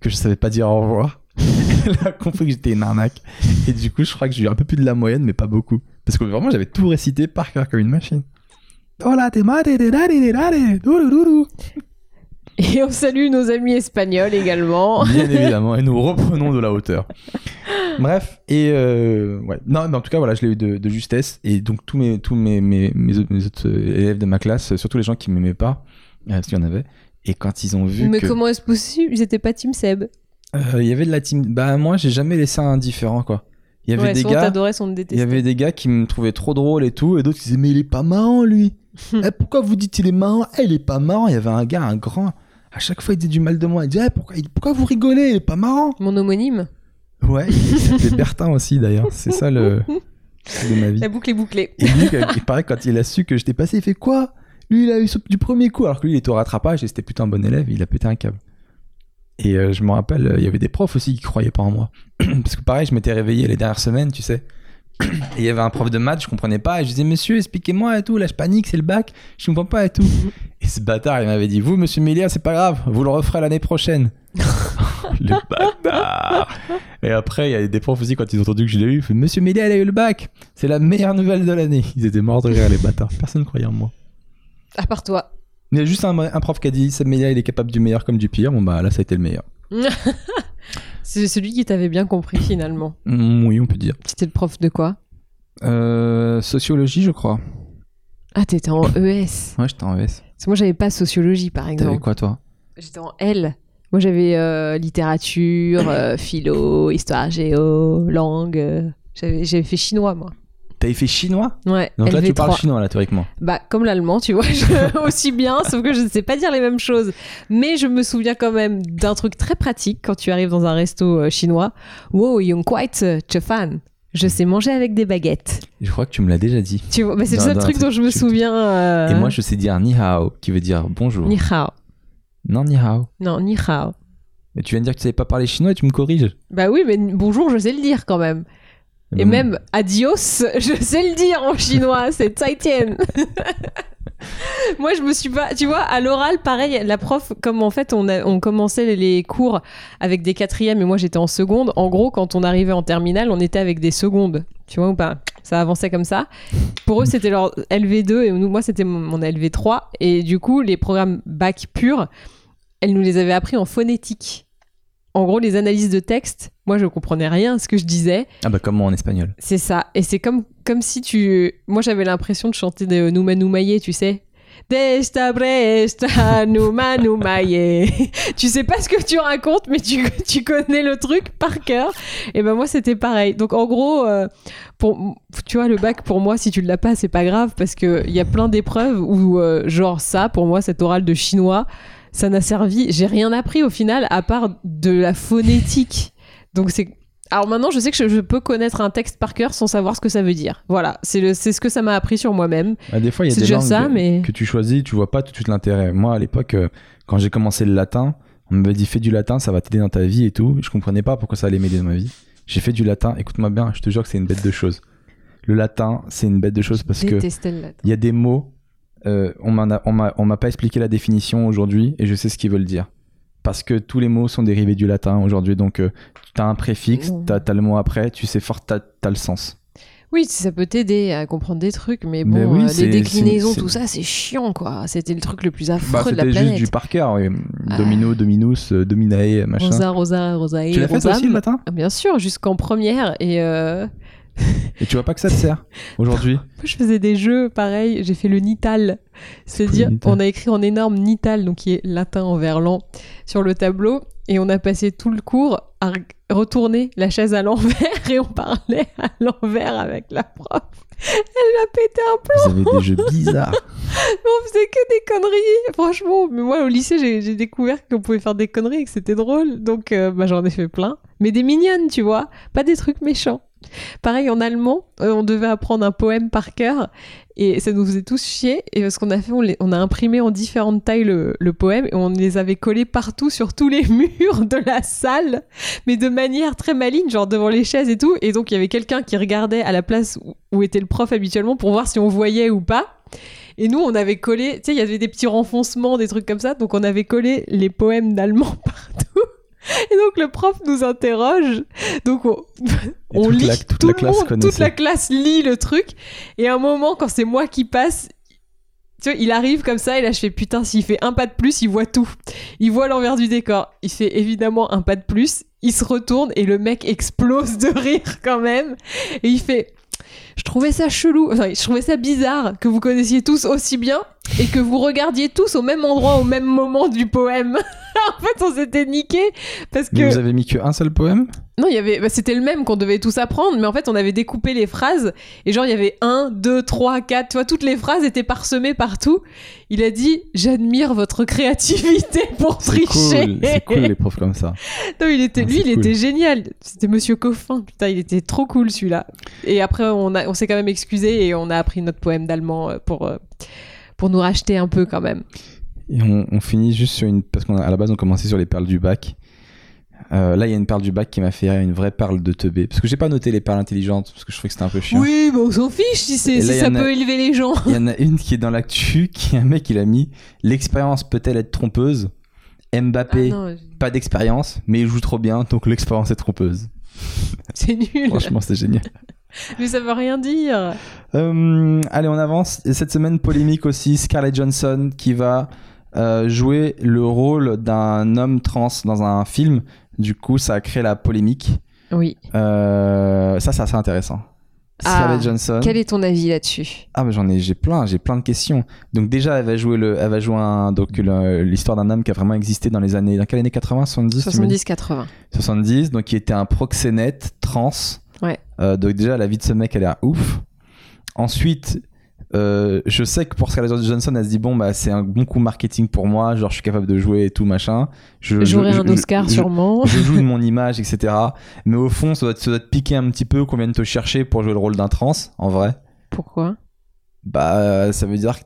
que je savais pas dire au revoir, elle a compris que j'étais une arnaque. Et du coup, je crois que j'ai eu un peu plus de la moyenne, mais pas beaucoup. Parce que vraiment, j'avais tout récité par cœur comme une machine. Et on salue nos amis espagnols également. Bien (laughs) évidemment, et nous reprenons de la hauteur. Bref, et euh, ouais. Non, mais en tout cas, voilà, je l'ai eu de, de justesse. Et donc, tous mes, tous mes, mes, mes autres, mes autres, euh, élèves de ma classe, euh, surtout les gens qui m'aimaient pas, parce qu'il y en avait, et quand ils ont vu Mais que. comment est-ce possible? Ils étaient pas Team Seb. euh, Il y avait de la team. Bah, moi, j'ai jamais laissé un indifférent, quoi. Il y avait Ouais, des gars. Il y avait des gars qui me trouvaient trop drôle et tout, et d'autres qui disaient mais il est pas marrant lui. (laughs) Eh, pourquoi vous dites il est marrant? Eh, il est pas marrant. Il y avait un gars, un grand. À chaque fois il disait du mal de moi. Il disait Eh, pourquoi, pourquoi vous rigolez? Il est pas marrant. Mon homonyme. Ouais. S'appelait Bertin aussi d'ailleurs. C'est ça le c'est de ma vie. La boucle est bouclée. Et lui, il paraît quand il a su que j'étais passé, il fait quoi? Lui il a eu du premier coup alors que lui il était au rattrapage et c'était plutôt un bon élève. Il a pété un câble. Et euh, je me rappelle, euh, il y avait des profs aussi qui croyaient pas en moi. (clears throat) Parce que pareil, je m'étais réveillé les dernières semaines, tu sais. Et il y avait un prof de maths, je comprenais pas. Et je disais, monsieur, expliquez-moi et tout. Là, je panique, c'est le bac. Je comprends pas et tout. (laughs) Et ce bâtard, il m'avait dit, vous, monsieur Mélia, c'est pas grave. Vous le referez l'année prochaine. (laughs) le bâtard. Et après, il y a des profs aussi, quand ils ont entendu que je l'ai eu, ils monsieur Mélia, elle a eu le bac. C'est la meilleure nouvelle de l'année. Ils étaient morts de rire, les bâtards. Personne ne croyait en moi. À part toi. Il y a juste un, un prof qui a dit, Mélia, il est capable du meilleur comme du pire. Bon, bah là, ça a été le meilleur. (laughs) C'est celui qui t'avait bien compris finalement. Mm, oui, on peut dire. C'était le prof de quoi? Euh, sociologie, je crois. Ah, t'étais en (coughs) ES. Ouais, j'étais en ES. Parce que moi, j'avais pas sociologie par T'avais exemple. quoi, toi? J'étais en L. Moi, j'avais euh, littérature, euh, philo, histoire, géo, langue. j'avais fait chinois, moi. T'avais fait chinois Ouais. Donc là, tu LV3. parles chinois, là, théoriquement. Bah, comme l'allemand, tu vois, (laughs) je- aussi bien, sauf que je ne sais pas dire les mêmes choses. Mais je me souviens quand même d'un truc très pratique quand tu arrives dans un resto euh, chinois. Wow, yung quite chefan. Je sais manger avec des baguettes. Je crois que tu me l'as déjà dit. Tu vois, bah, c'est le seul truc dont je me souviens. euh, Et moi, je sais dire ni hao, qui veut dire bonjour. Ni hao. Non, ni hao. Non, ni hao. Et tu viens de dire que tu savais pas parler chinois et tu me corriges. Bah oui, mais bonjour, je sais le dire quand même. Et Mm. même adios, (laughs) je sais le dire en chinois, c'est Zaitian. (laughs) Moi, je me suis pas. Tu vois, à l'oral, pareil, la prof, comme en fait, on, a- on commençait les- cours avec des quatrièmes et moi j'étais en seconde. En gros, quand on arrivait en terminale, on était avec des secondes. Tu vois ou pas? Ça avançait comme ça. Pour eux, c'était leur LV2 et nous, moi, c'était mon, mon LV3. Et du coup, les programmes bac pur, elle nous les avait appris en phonétique. En gros, les analyses de texte, moi, je comprenais rien à ce que je disais. Ah bah comme moi en espagnol. C'est ça. Et c'est comme, comme si tu. Moi, j'avais l'impression de chanter de Nouma Noumaye, tu sais. Desta bresta Nouma Noumaye. (laughs) tu sais pas ce que tu racontes, mais tu, (laughs) tu connais le truc par cœur. Et ben moi, c'était pareil. Donc, en gros, euh, pour, tu vois, le bac, pour moi, si tu l'as pas, c'est pas grave, parce qu'il y a plein d'épreuves où, euh, genre, ça, pour moi, cet oral de chinois, ça n'a servi. J'ai rien appris au final, à part de la phonétique. Donc, c'est alors maintenant, je sais que je, je peux connaître un texte par cœur sans savoir ce que ça veut dire. Voilà, c'est le- c'est ce que ça m'a appris sur moi-même. Ah, des fois, il y a C'est des langues ça, mais- que tu choisis, tu vois pas tout de suite l'intérêt. Moi, à l'époque, euh, quand j'ai commencé le latin, on m'avait dit fais du latin, ça va t'aider dans ta vie et tout. Je comprenais pas pourquoi ça allait m'aider dans ma vie. J'ai fait du latin, écoute-moi bien, je te jure que c'est une bête de choses. Le latin, c'est une bête de choses parce que il y a des mots, euh, on m'a pas expliqué la définition aujourd'hui et je sais ce qu'ils veulent dire. Parce que tous les mots sont dérivés du latin aujourd'hui, donc euh, tu as un préfixe, Non. tu as, le mot après, tu sais fort, tu as, le sens. Oui, ça peut t'aider à comprendre des trucs, mais bon, Mais oui, euh, les déclinaisons, tout ça, c'est chiant, quoi. C'était le truc le plus Bah, affreux de la C'était planète. juste du par cœur, oui. Ah. Domino, Dominus, euh, Dominae, machin. Rosa, Rosa, Rosae, tu l'as fait aussi le matin? Ah, Bien sûr, jusqu'en première. Et Et tu vois pas que ça te sert aujourd'hui? Moi, je faisais des jeux, pareil. J'ai fait le Nital. C'est-à-dire, on a écrit en énorme Nital, donc qui est latin en verlan, sur le tableau. Et on a passé tout le cours à re- retourner la chaise à l'envers (laughs) et on parlait à l'envers avec la prof. (laughs) Elle a pété un plomb. Vous avez des jeux bizarres. (laughs) On faisait que des conneries, franchement. Mais moi, au lycée, j'ai j'ai découvert qu'on pouvait faire des conneries et que c'était drôle. Donc, euh, bah, j'en ai fait plein. Mais des mignonnes, tu vois. Pas des trucs méchants. Pareil, en allemand, euh, on devait apprendre un poème par cœur. Et ça nous faisait tous chier. Et ce qu'on a fait, on, a imprimé en différentes tailles le, le poème. Et on les avait collés partout sur tous les (laughs) murs de la salle. Mais de manière très maligne, genre devant les chaises et tout. Et donc, il y avait quelqu'un qui regardait à la place où, où était le prof habituellement pour voir si on voyait ou pas. Et nous, on avait collé, tu sais, il y avait des petits renfoncements, des trucs comme ça, donc on avait collé les poèmes d'allemand (laughs) partout. Et donc le prof nous interroge, donc on, on toute lit, la- toute tout la le classe monde, toute la classe lit le truc, et à un moment, quand c'est moi qui passe, tu vois, il arrive comme ça et là je fais putain, s'il fait un pas de plus, il voit tout. Il voit l'envers du décor. Il fait évidemment un pas de plus, il se retourne et le mec explose de rire quand même. Et il fait je trouvais ça chelou, enfin, je trouvais ça bizarre que vous connaissiez tous aussi bien et que vous regardiez tous au même endroit au même moment du poème. (laughs) en fait, on s'était niqué parce que vous avez mis qu'un seul poème? Non, il y avait, bah, c'était le même qu'on devait tous apprendre, mais en fait, on avait découpé les phrases et genre il y avait un, deux, trois, quatre, tu vois, toutes les phrases étaient parsemées partout. Il a dit j'admire votre créativité (laughs) pour tricher. cool, c'est cool les profs comme ça. (laughs) Non, il était, Ah, lui, il cool. était génial. C'était Monsieur Coffin. Putain, il était trop cool celui-là. Et après, on, a, on s'est quand même excusé et on a appris notre poème d'allemand euh, pour, euh, pour nous racheter un peu quand même. Et on, on finit juste sur une. Parce qu'à la base, on commençait sur les perles du bac. Euh, là, il y a une perle du bac qui m'a fait une vraie perle de teubé. Parce que j'ai pas noté les perles intelligentes, parce que je trouvais que c'était un peu chiant. Oui, mais on s'en fiche si, là, ça a- peut élever les gens. Il y en a une qui est dans l'actu, (laughs) qui est un mec, il a mis L'expérience peut-elle être trompeuse? Mbappé, Ah non, pas d'expérience, mais il joue trop bien, donc l'expérience est trompeuse. (laughs) c'est nul. Franchement, c'est génial. (laughs) Mais ça veut rien dire. Euh, allez, on avance. Et cette semaine, polémique aussi, Scarlett Johansson qui va euh, jouer le rôle d'un homme trans dans un film. Du coup, ça a créé la polémique. Oui. Euh, ça, c'est assez intéressant. Ah, Johansson. Quel est ton avis là-dessus? Ah, mais j'en ai, j'ai plein, j'ai plein de questions. Donc déjà, elle va jouer le, elle va jouer un, donc l'histoire d'un homme qui a vraiment existé dans les années, dans quelle année? 80, 70, tu m'as dit? 70-80. 70, donc qui était un proxénète trans. Ouais. Euh, donc déjà, la vie de ce mec, elle est ouf. Ensuite, euh, je sais que pour Scarlett Johansson, elle se dit bon bah c'est un bon coup marketing pour moi, genre je suis capable de jouer et tout machin. Je J'aurai je- un je- Oscar je- sûrement. (laughs) Je joue de mon (laughs) image, etc. Mais au fond, ça doit, te, ça doit te piquer un petit peu qu'on vienne te chercher pour jouer le rôle d'un trans, en vrai. Pourquoi? Bah ça veut dire que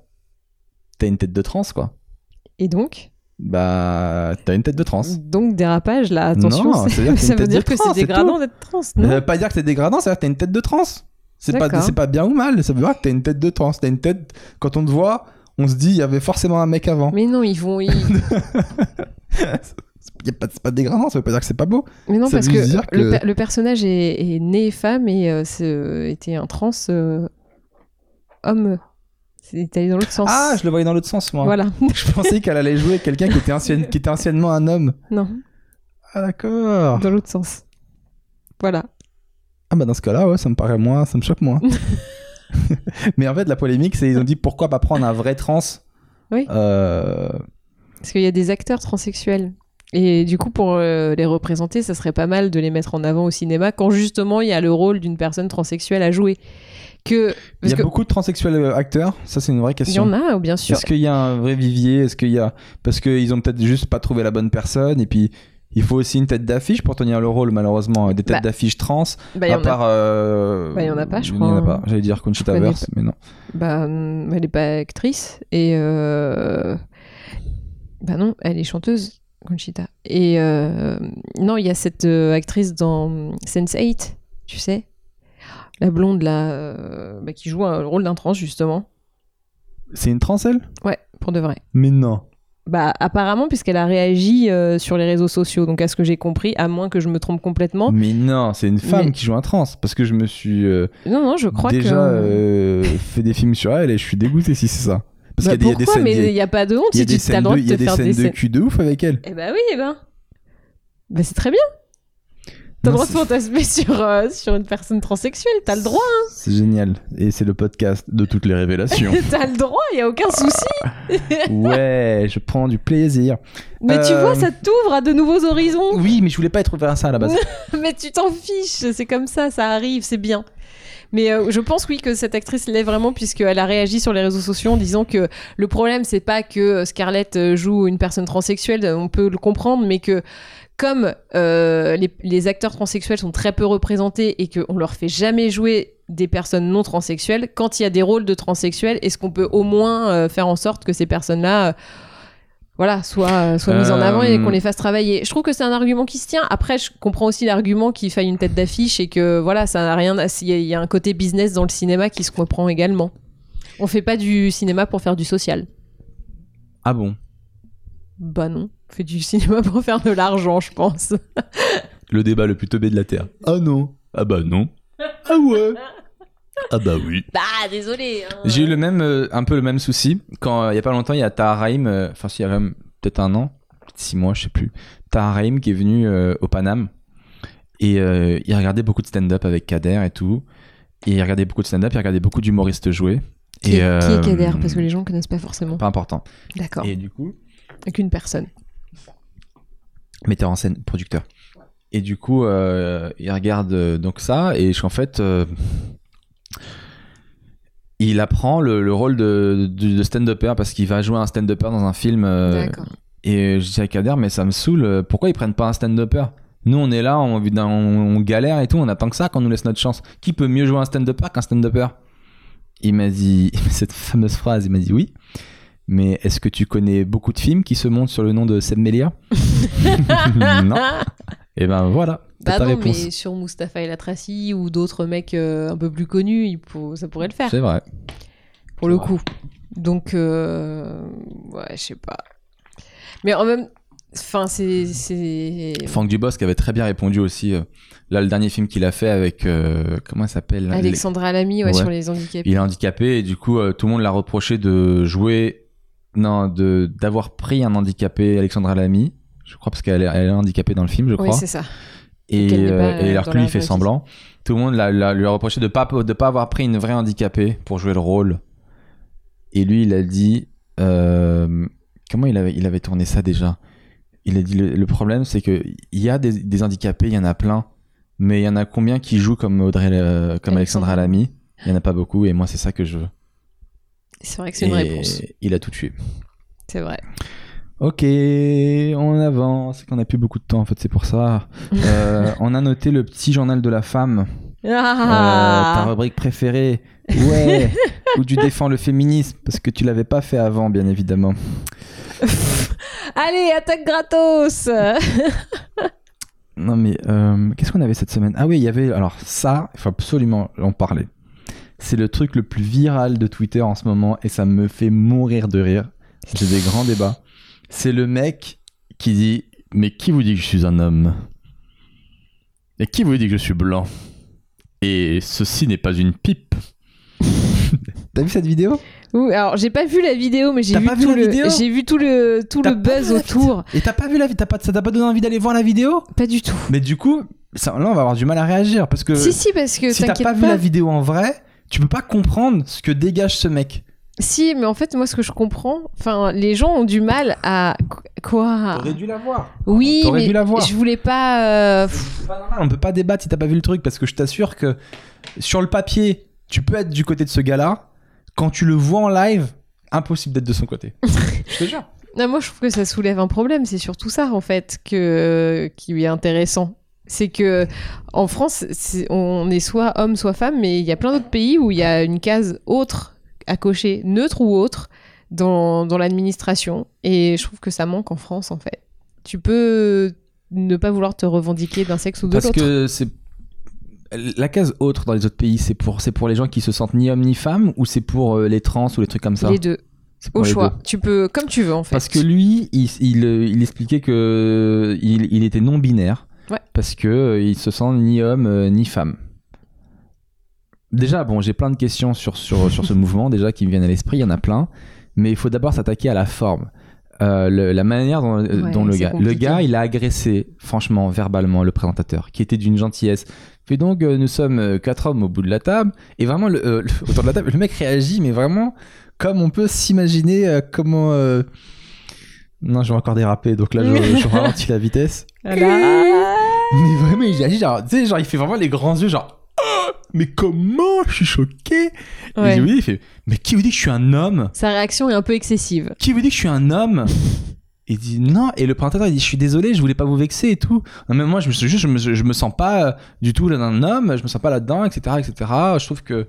t'as une tête de trans quoi. Et donc? Bah t'as une tête de trans. Donc dérapage là, attention. Non, (laughs) ça veut dire que ça c'est dégradant d'être trans, Ça non? Veut pas dire que c'est dégradant, ça veut dire que t'as une tête de trans. C'est pas, c'est pas bien ou mal, ça veut dire que t'as une tête de trans. T'as une tête, quand on te voit, on se dit il y avait forcément un mec avant. Mais non, ils vont. ils- (laughs) a pas- C'est pas dégradant, ça veut pas dire que c'est pas beau. Mais non, Ça parce que, Le, que- per- le personnage est, est né femme et euh, c'est- était un trans euh, homme. C'est allé dans l'autre sens. Ah, je le voyais dans l'autre sens, moi. Voilà. (laughs) Je pensais qu'elle allait jouer quelqu'un qui, était ancienne- qui était anciennement un homme. non, Ah, d'accord. dans l'autre sens. Voilà. Ah, bah dans ce cas-là, ouais, ça me paraît moins, ça me choque moins. (laughs) (laughs) Mais en fait, la polémique, c'est ils ont dit pourquoi pas prendre un vrai trans Oui. Euh, Parce qu'il y a des acteurs transsexuels. Et du coup, pour euh, les représenter, ça serait pas mal de les mettre en avant au cinéma quand justement il y a le rôle d'une personne transsexuelle à jouer. Que, Il y a que beaucoup de transsexuels euh, acteurs, ça c'est une vraie il y question. en a, bien sûr. Est-ce qu'il y a un vrai vivier? Est-ce qu'il y a parce qu'ils ont peut-être juste pas trouvé la bonne personne et puis il faut aussi une tête d'affiche pour tenir le rôle malheureusement. Des têtes Bah, d'affiche trans Bah, il y à en a- part euh, Bah, il y en a pas, je il y crois, en a pas. J'allais dire Conchita Wurst mais non. Bah, hum, elle est pas actrice et euh... bah non, elle est chanteuse, Conchita. Et euh, non, il y a cette euh, actrice dans Sense8, tu sais, la blonde là, euh, bah, qui joue un- le rôle d'un trans justement. c'est une trans elle? Ouais, pour de vrai. mais non Bah apparemment puisqu'elle a réagi euh, sur les réseaux sociaux, donc à ce que j'ai compris, à moins que je me trompe complètement. mais non c'est une femme Mais- qui joue un trans parce que je me suis euh, Non non, je crois déjà que. euh, (laughs) fait des films sur elle et je suis dégoûté si c'est ça parce Bah, qu'il y des- a des scènes Mais il a- n'y a pas de honte si des tu as le droit de de il y a te des faire scènes des de cul de ouf avec elle Eh bah oui, eh ben. Bah c'est très bien. T'as le droit de fantasmer (laughs) sur, euh, sur une personne transsexuelle, t'as le droit. c'est génial et c'est le podcast de toutes les révélations (laughs) T'as le droit, y a aucun souci. (laughs) ouais je prends du plaisir Mais tu Euh, vois, ça t'ouvre à de nouveaux horizons. oui mais je voulais pas être ouvert à ça à la base Mais tu t'en fiches, c'est comme ça, ça arrive, c'est bien. Mais euh, je pense oui que cette actrice l'est vraiment puisqu'elle a réagi sur les réseaux sociaux en disant que le problème c'est pas que Scarlett euh, joue une personne transsexuelle, on peut le comprendre, mais que comme euh, les, les acteurs transsexuels sont très peu représentés et qu'on leur fait jamais jouer des personnes non transsexuelles, quand il y a des rôles de transsexuels, est-ce qu'on peut au moins euh, faire en sorte que ces personnes-là euh, voilà, soient, soient mises en avant et qu'on les fasse travailler? Je trouve que c'est un argument qui se tient. Après, je comprends aussi l'argument qu'il faille une tête d'affiche et que voilà, ça n'a rien. Il y, y a un côté business dans le cinéma qui se comprend également. On fait pas du cinéma pour faire du social. ah bon? Bah non, on fait du cinéma (laughs) pour faire de l'argent, je pense. le débat le plus teubé de la Terre. Ah non. Ah bah non. Ah ouais. Ah bah oui. Bah, désolé. hein. J'ai eu le même, euh, un peu le même souci quand euh, il y a pas longtemps il y a Tahar Rahim, euh, enfin s'il y a même peut-être un an, peut-être six mois, je sais plus. Tahar Rahim qui est venu euh, au Paname et euh, il regardait beaucoup de stand-up avec Kader et tout. Et il regardait beaucoup de stand-up, il regardait beaucoup d'humoristes jouer. Qui, et, qui euh, est Kader Parce que les gens connaissent pas forcément. Pas important. D'accord. Et du coup, Avec une personne. Metteur en scène, producteur. Et du coup, euh, il regarde euh, donc ça, et en fait, euh, il apprend le, le rôle de, de, de stand-upper parce qu'il va jouer un stand-upper dans un film. et je dis à Kader, mais ça me saoule, pourquoi ils prennent pas un stand-upper? Nous, on est là, on, on, on galère et tout, on attend que ça qu'on nous laisse notre chance. Qui peut mieux jouer un stand-upper qu'un stand-upper? Il m'a dit, (laughs) cette fameuse phrase, il m'a dit oui. Mais est-ce que tu connais beaucoup de films qui se montent sur le nom de Seb Melia (laughs) Non. Et ben voilà, Bah ta non, réponse. mais sur Mustapha El Atrassi ou d'autres mecs euh, un peu plus connus, il pour- ça pourrait le faire, C'est vrai. pour le vrai. coup. Donc, euh, ouais, je sais pas. Mais en même... Enfin, c'est... Franck Dubosc avait très bien répondu aussi. euh, Là, le dernier film qu'il a fait avec. euh, comment il s'appelle Alexandra Lamy, ouais, Ouais. sur les handicapés. Il est handicapé et du coup, euh, tout le monde l'a reproché de jouer. Non, de d'avoir pris un handicapé, Alexandra Lamy. Je crois parce qu'elle est, elle est handicapée dans le film, je Oui, crois. c'est ça. et, euh, et alors que lui, il fait semblant. Tout le monde l'a- l'a- lui a reproché de pas de pas avoir pris une vraie handicapée pour jouer le rôle. Et lui, il a dit euh, comment il avait il avait tourné ça déjà? Il a dit le, le problème, c'est que il y a des, des handicapés, il y en a plein, mais il y en a combien qui jouent comme Audrey, euh, comme Alexandra Alexandra. Lamy Il y en a pas beaucoup, et moi, c'est ça que je veux. C'est vrai que c'est une réponse. Il a tout tué. C'est vrai. Ok, on avance. C'est qu'on a plus beaucoup de temps, en fait, c'est pour ça. (laughs) Euh, on a noté le petit journal de la femme. Euh, ta Ah rubrique préférée. Ouais. où tu défends le féminisme parce que tu l'avais pas fait avant, bien évidemment. (laughs) Allez, attaque gratos (laughs) Non mais euh, qu'est-ce qu'on avait cette semaine? Ah oui, il y avait alors ça, il faut absolument en parler. C'est le truc le plus viral de Twitter en ce moment et ça me fait mourir de rire. J'ai des grands débats. C'est le mec qui dit "Mais qui vous dit que je suis un homme? Et qui vous dit que je suis blanc? Et ceci n'est pas une pipe." (laughs) T'as vu cette vidéo? Ouh, Alors, j'ai pas vu la vidéo, mais j'ai vu, pas vu tout la le, vidéo? j'ai vu tout le, tout T'as le pas buzz autour. Et t'as pas vu la vidéo pas, Ça t'a pas donné envie d'aller voir la vidéo? Pas du tout. Mais du coup, ça, là on va avoir du mal à réagir parce que si, si, parce que si t'as t'inquiète pas vu la vidéo en vrai, tu peux pas comprendre ce que dégage ce mec. Si, mais en fait, moi, ce que je comprends, enfin, les gens ont du mal à. Quoi? Dû la voir. Oui, T'aurais mais dû la voir. je voulais pas. euh, pas normal, on peut pas débattre si t'as pas vu le truc parce que je t'assure que sur le papier, tu peux être du côté de ce gars-là. Quand tu le vois en live, impossible d'être de son côté. (laughs) je te jure. Non, moi, je trouve que ça soulève un problème. C'est surtout ça, en fait, que... qui est intéressant. C'est que en France, on est soit homme, soit femme, mais il y a plein d'autres pays où il y a une case autre à cocher, neutre ou autre, dans, dans l'administration. Et je trouve que ça manque en France, en fait. Tu peux ne pas vouloir te revendiquer d'un sexe ou de Parce l'autre. que c'est la case autre dans les autres pays, c'est pour pour les gens qui se sentent ni homme ni femme ou c'est pour euh, les trans ou les trucs comme ça? Les deux, au les choix. deux. Tu peux, comme tu veux, en fait. Parce que lui, il, il, euh, il expliquait que il, il était non binaire. Ouais. Parce que euh, il se sent ni homme euh, ni femme. Déjà, bon, j'ai plein de questions sur, sur, sur ce (laughs) mouvement déjà qui me viennent à l'esprit. Il y en a plein, mais il faut d'abord s'attaquer à la forme. Euh, le- la manière dont, Ouais, dont le gars, le gars, il a agressé, franchement, verbalement, le présentateur, qui était d'une gentillesse. Fait donc, euh, nous sommes quatre hommes au bout de la table, et vraiment, le, euh, le- (laughs) autour de la table, le mec réagit, mais vraiment comme on peut s'imaginer comment. Non, je vais encore déraper, donc là, je, je (laughs) ralentis la vitesse. Voilà. (laughs) Mais vraiment, il agit genre, tu sais, genre, il fait vraiment les grands yeux, genre, Ah, (gasps) mais comment? Je suis choqué. Et Ouais. je lui dis, il fait, mais qui vous dit que je suis un homme? Sa réaction est un peu excessive. Qui vous dit que je suis un homme? Il dit non, et le présentateur il dit je suis désolé, je voulais pas vous vexer et tout. Non mais moi je me suis juste, je me, je me sens pas euh, du tout là d'un homme, je me sens pas là-dedans, etc., etc. Je trouve que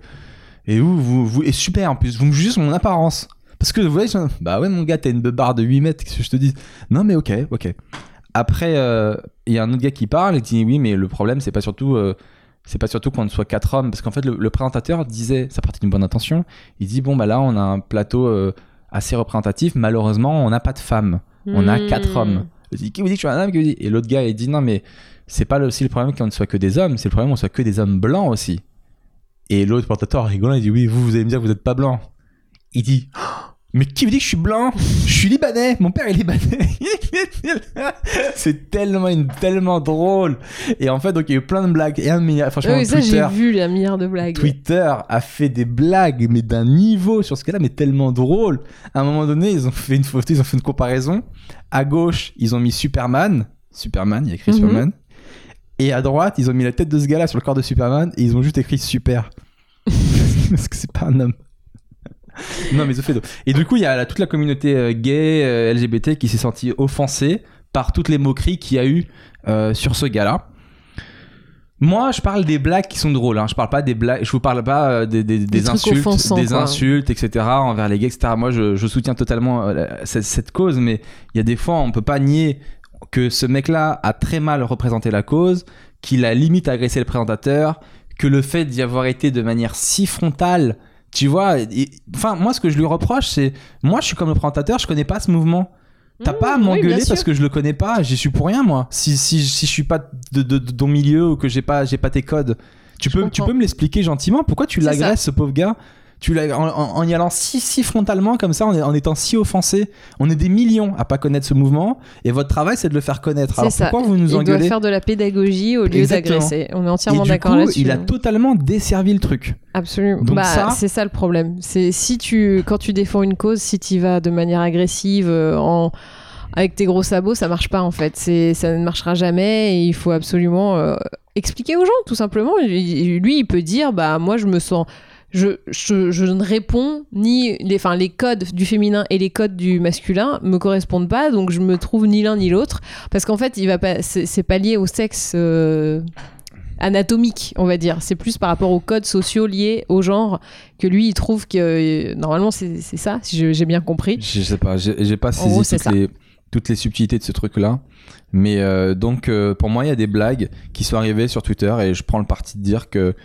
et vous, vous, vous et super en plus, vous me jugez sur mon apparence. Parce que vous voyez, je- bah ouais mon gars, t'as une beubare de 8 mètres, qu'est-ce que je te dis? Non mais ok, ok. Après, euh, il y a un autre gars qui parle et qui dit oui, mais le problème c'est pas surtout, euh, c'est pas surtout qu'on ne soit quatre hommes, parce qu'en fait le, le présentateur disait, ça partait d'une bonne intention, il dit bon bah là on a un plateau euh, assez représentatif, malheureusement on n'a pas de femmes, on a Hmm. quatre hommes. Il dit qui vous dit que je suis un homme Qui vous dit? Et l'autre gars il dit non mais c'est pas aussi le problème qu'on ne soit que des hommes, c'est le problème qu'on soit que des hommes blancs aussi. Et l'autre présentateur rigolant, il dit oui, vous, vous allez me dire que vous n'êtes pas blanc. Il dit Oh, mais qui me dit que je suis blanc? Je suis libanais, mon père est libanais. (laughs) c'est tellement, une- tellement drôle. Et en fait, donc il y a eu plein de blagues. Et un milliard, franchement, Oui, ça, j'ai Twitter, vu les milliard de blagues. Twitter a fait des blagues, mais d'un niveau sur ce cas-là, mais tellement drôle. À un moment donné, ils ont fait une photo, ils ont fait une comparaison. À gauche, ils ont mis Superman. Superman, il y a écrit Mhm. Superman. Et à droite, ils ont mis la tête de ce gars-là sur le corps de Superman et ils ont juste écrit Super. (laughs) Parce que c'est pas un homme. (laughs) non, mais d'autres. Et du coup, il y a la- toute la communauté euh, gay, euh, LGBT qui s'est sentie offensée par toutes les moqueries qu'il y a eu euh, sur ce gars-là. Moi, je parle des blagues qui sont drôles. Hein. Je parle pas des blagues. Je vous parle pas euh, des, des- des trucs insultes, des quoi. insultes, etc. envers les gays, etc. Moi, je, je soutiens totalement euh, cette, cette cause, mais il y a des fois, on peut pas nier que ce mec-là a très mal représenté la cause, qu'il a limite agressé le présentateur, que le fait d'y avoir été de manière si frontale, tu vois. Enfin, moi, ce que je lui reproche, c'est moi, je suis comme le présentateur, je connais pas ce mouvement. T'as Mmh, pas à oui, m'engueuler parce que je le connais pas, j'y suis pour rien moi. Si, si, si je suis pas de, de- de ton milieu ou que j'ai pas, j'ai pas tes codes, tu Je peux, tu peux me l'expliquer gentiment? Pourquoi tu l'agresses ce pauvre gars? Tu l'ag- en, y allant si, si frontalement comme ça, en, en étant si offensé. On est des millions à pas connaître ce mouvement et votre travail c'est de le faire connaître. Alors ça. pourquoi vous nous Il doit engueulez faire de la pédagogie au lieu d'agresser. On est entièrement d'accord là-dessus. il a totalement desservi le truc. Absolument. Donc bah, ça- c'est ça le problème. C'est si tu, quand tu défends une cause, si tu vas de manière agressive, euh, en avec tes gros sabots, ça marche pas en fait. C'est, ça ne marchera jamais. Et il faut absolument euh, expliquer aux gens, tout simplement. Il- Lui, il peut dire, bah moi, je me sens. Je, je, je ne réponds ni les, enfin, les codes du féminin et les codes du masculin me correspondent pas, donc je me trouve ni l'un ni l'autre. Parce qu'en fait, il va pas, c'est, pas lié au sexe euh, anatomique, on va dire. C'est plus par rapport aux codes sociaux liés au genre que lui, il trouve que euh, normalement c'est, ça, si j'ai bien compris. Je sais pas, j'ai pas saisi gros, toutes, les, toutes les subtilités de ce truc-là. Mais euh, donc, pour moi, il y a des blagues qui sont arrivées sur Twitter et je prends le parti de dire que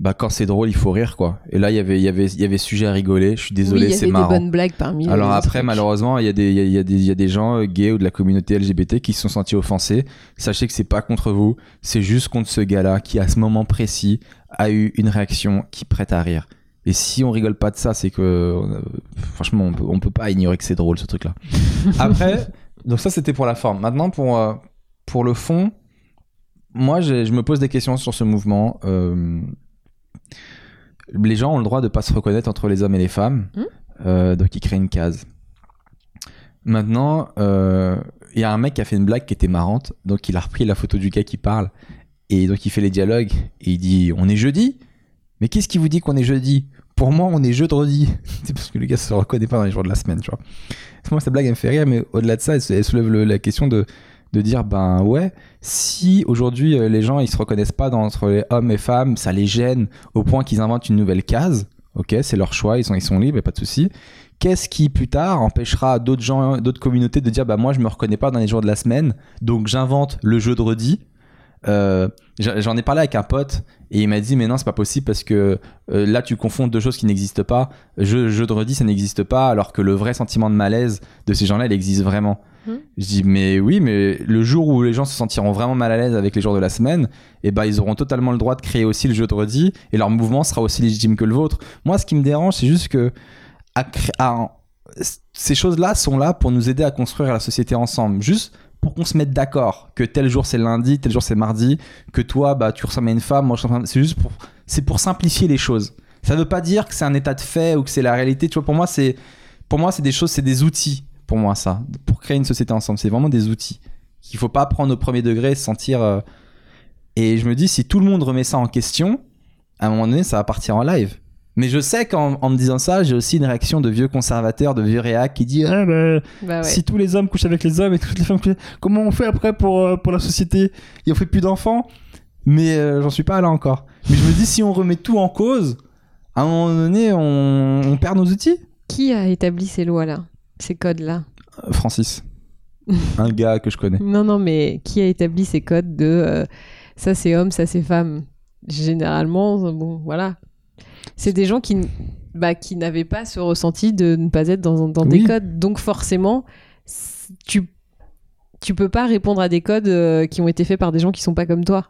bah, quand c'est drôle, il faut rire, quoi. Et là, il y avait, il y avait, il y avait sujet à rigoler. Je suis oui, désolé, il y c'est avait marrant. des bonnes blagues parmi Alors les après, trucs. malheureusement, il y, a des- il y, a, y a des- il y a des gens euh, gays ou de la communauté LGBT qui se sont sentis offensés. Sachez que c'est pas contre vous, c'est juste contre ce gars-là qui, à ce moment précis, a eu une réaction qui prête à rire. Et si on rigole pas de ça, c'est que euh, franchement, on peut, on peut pas ignorer que c'est drôle ce truc-là. (laughs) Après, donc ça c'était pour la forme. Maintenant pour euh, pour le fond, moi je me pose des questions sur ce mouvement. Euh, les gens ont le droit de pas se reconnaître entre les hommes et les femmes, Hmm. Euh, donc ils créent une case. Maintenant, euh, il y a un mec qui a fait une blague qui était marrante, donc il a repris la photo du gars qui parle et donc il fait les dialogues et il dit on est jeudi, mais qu'est-ce qui vous dit qu'on est jeudi? Pour moi, on est jeudi. (laughs) C'est parce que le gars se reconnaît pas dans les jours de la semaine, tu vois. Moi, cette blague, elle me fait rire, mais au-delà de ça, elle, soulève le- la question de, de dire, ben ouais, si aujourd'hui euh, les gens ils se reconnaissent pas entre les hommes et femmes, ça les gêne au point qu'ils inventent une nouvelle case. Ok, c'est leur choix, ils sont, ils sont libres, a pas de souci. Qu'est-ce qui plus tard empêchera d'autres gens, d'autres communautés de dire, bah moi je me reconnais pas dans les jours de la semaine, donc j'invente le jeu de. Euh, j'en ai parlé avec un pote et il m'a dit mais non c'est pas possible parce que euh, là tu confonds deux choses qui n'existent pas. Jeu, jeu de redis ça n'existe pas alors que le vrai sentiment de malaise de ces gens-là il existe vraiment. Mhm. Je dis mais oui mais le jour où les gens se sentiront vraiment mal à l'aise avec les jours de la semaine, et ben ils auront totalement le droit de créer aussi le jeu de redis et leur mouvement sera aussi légitime que le vôtre. Moi ce qui me dérange c'est juste que à cré- à- ces choses-là sont là pour nous aider à construire la société ensemble. Juste pour qu'on se mette d'accord que tel jour c'est lundi, tel jour c'est mardi, que toi bah tu ressembles à une femme, moi je ressemble à- c'est juste pour c'est pour simplifier les choses. Ça veut pas dire que c'est un état de fait ou que c'est la réalité, tu vois pour moi c'est pour moi c'est des choses, c'est des outils pour moi ça pour créer une société ensemble, c'est vraiment des outils qu'il faut pas prendre au premier degré et se sentir euh, et je me dis si tout le monde remet ça en question, à un moment donné ça va partir en live. Mais je sais qu'en en me disant ça, j'ai aussi une réaction de vieux conservateur, de vieux réac qui dit ah bah, Bah ouais. si tous les hommes couchent avec les hommes et toutes les femmes couchent... comment on fait après pour, euh, pour la société? Et on fait plus d'enfants? Mais euh, j'en suis pas là encore. Mais je me dis, si on remet tout en cause, à un moment donné, on, on perd nos outils. Qui a établi ces lois-là, ces codes-là? Euh, Francis. (laughs) un gars que je connais. Non, non, mais qui a établi ces codes de euh, ça c'est homme, ça c'est femme? Généralement, bon, voilà. C'est des gens qui, bah, qui n'avaient pas ce ressenti de ne pas être dans, dans des codes. Donc forcément, tu, tu peux pas répondre à des codes euh, qui ont été faits par des gens qui sont pas comme toi.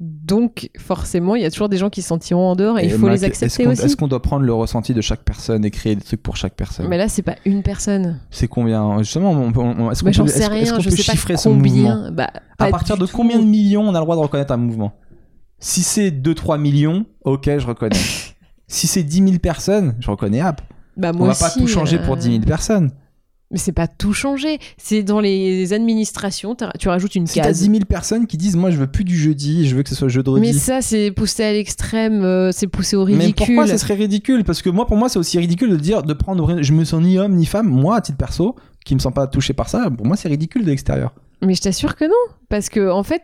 Donc, forcément, il y a toujours des gens qui se sentiront en dehors et, il faut Mac, les accepter est-ce qu'on, aussi. Est-ce qu'on doit prendre le ressenti de chaque personne et créer des trucs pour chaque personne? Mais là, c'est pas une personne. C'est combien? Justement, est-ce qu'on peut, chiffrer ce mouvement? Bah, À partir de tout. combien de millions on a le droit de reconnaître un mouvement? Si c'est 2-3 millions, ok, je reconnais. (laughs) si c'est 10 000 personnes, je reconnais app. Bah, On moi va pas tout changer euh, pour 10 000 personnes. Mais c'est pas tout changer. C'est dans les administrations, tu rajoutes une Si t'as case. 10 000 personnes qui disent moi je veux plus du jeudi, je veux que ce soit jeudi. Mais ça, c'est poussé à l'extrême, euh, c'est poussé au Mais ridicule. pourquoi ça serait ridicule? Parce que moi, pour moi, c'est aussi ridicule de dire de prendre. Je me sens ni homme ni femme. Moi, à titre perso, qui me sens pas touché par ça, pour moi, c'est ridicule de l'extérieur. Mais je t'assure que non. Parce que, en fait,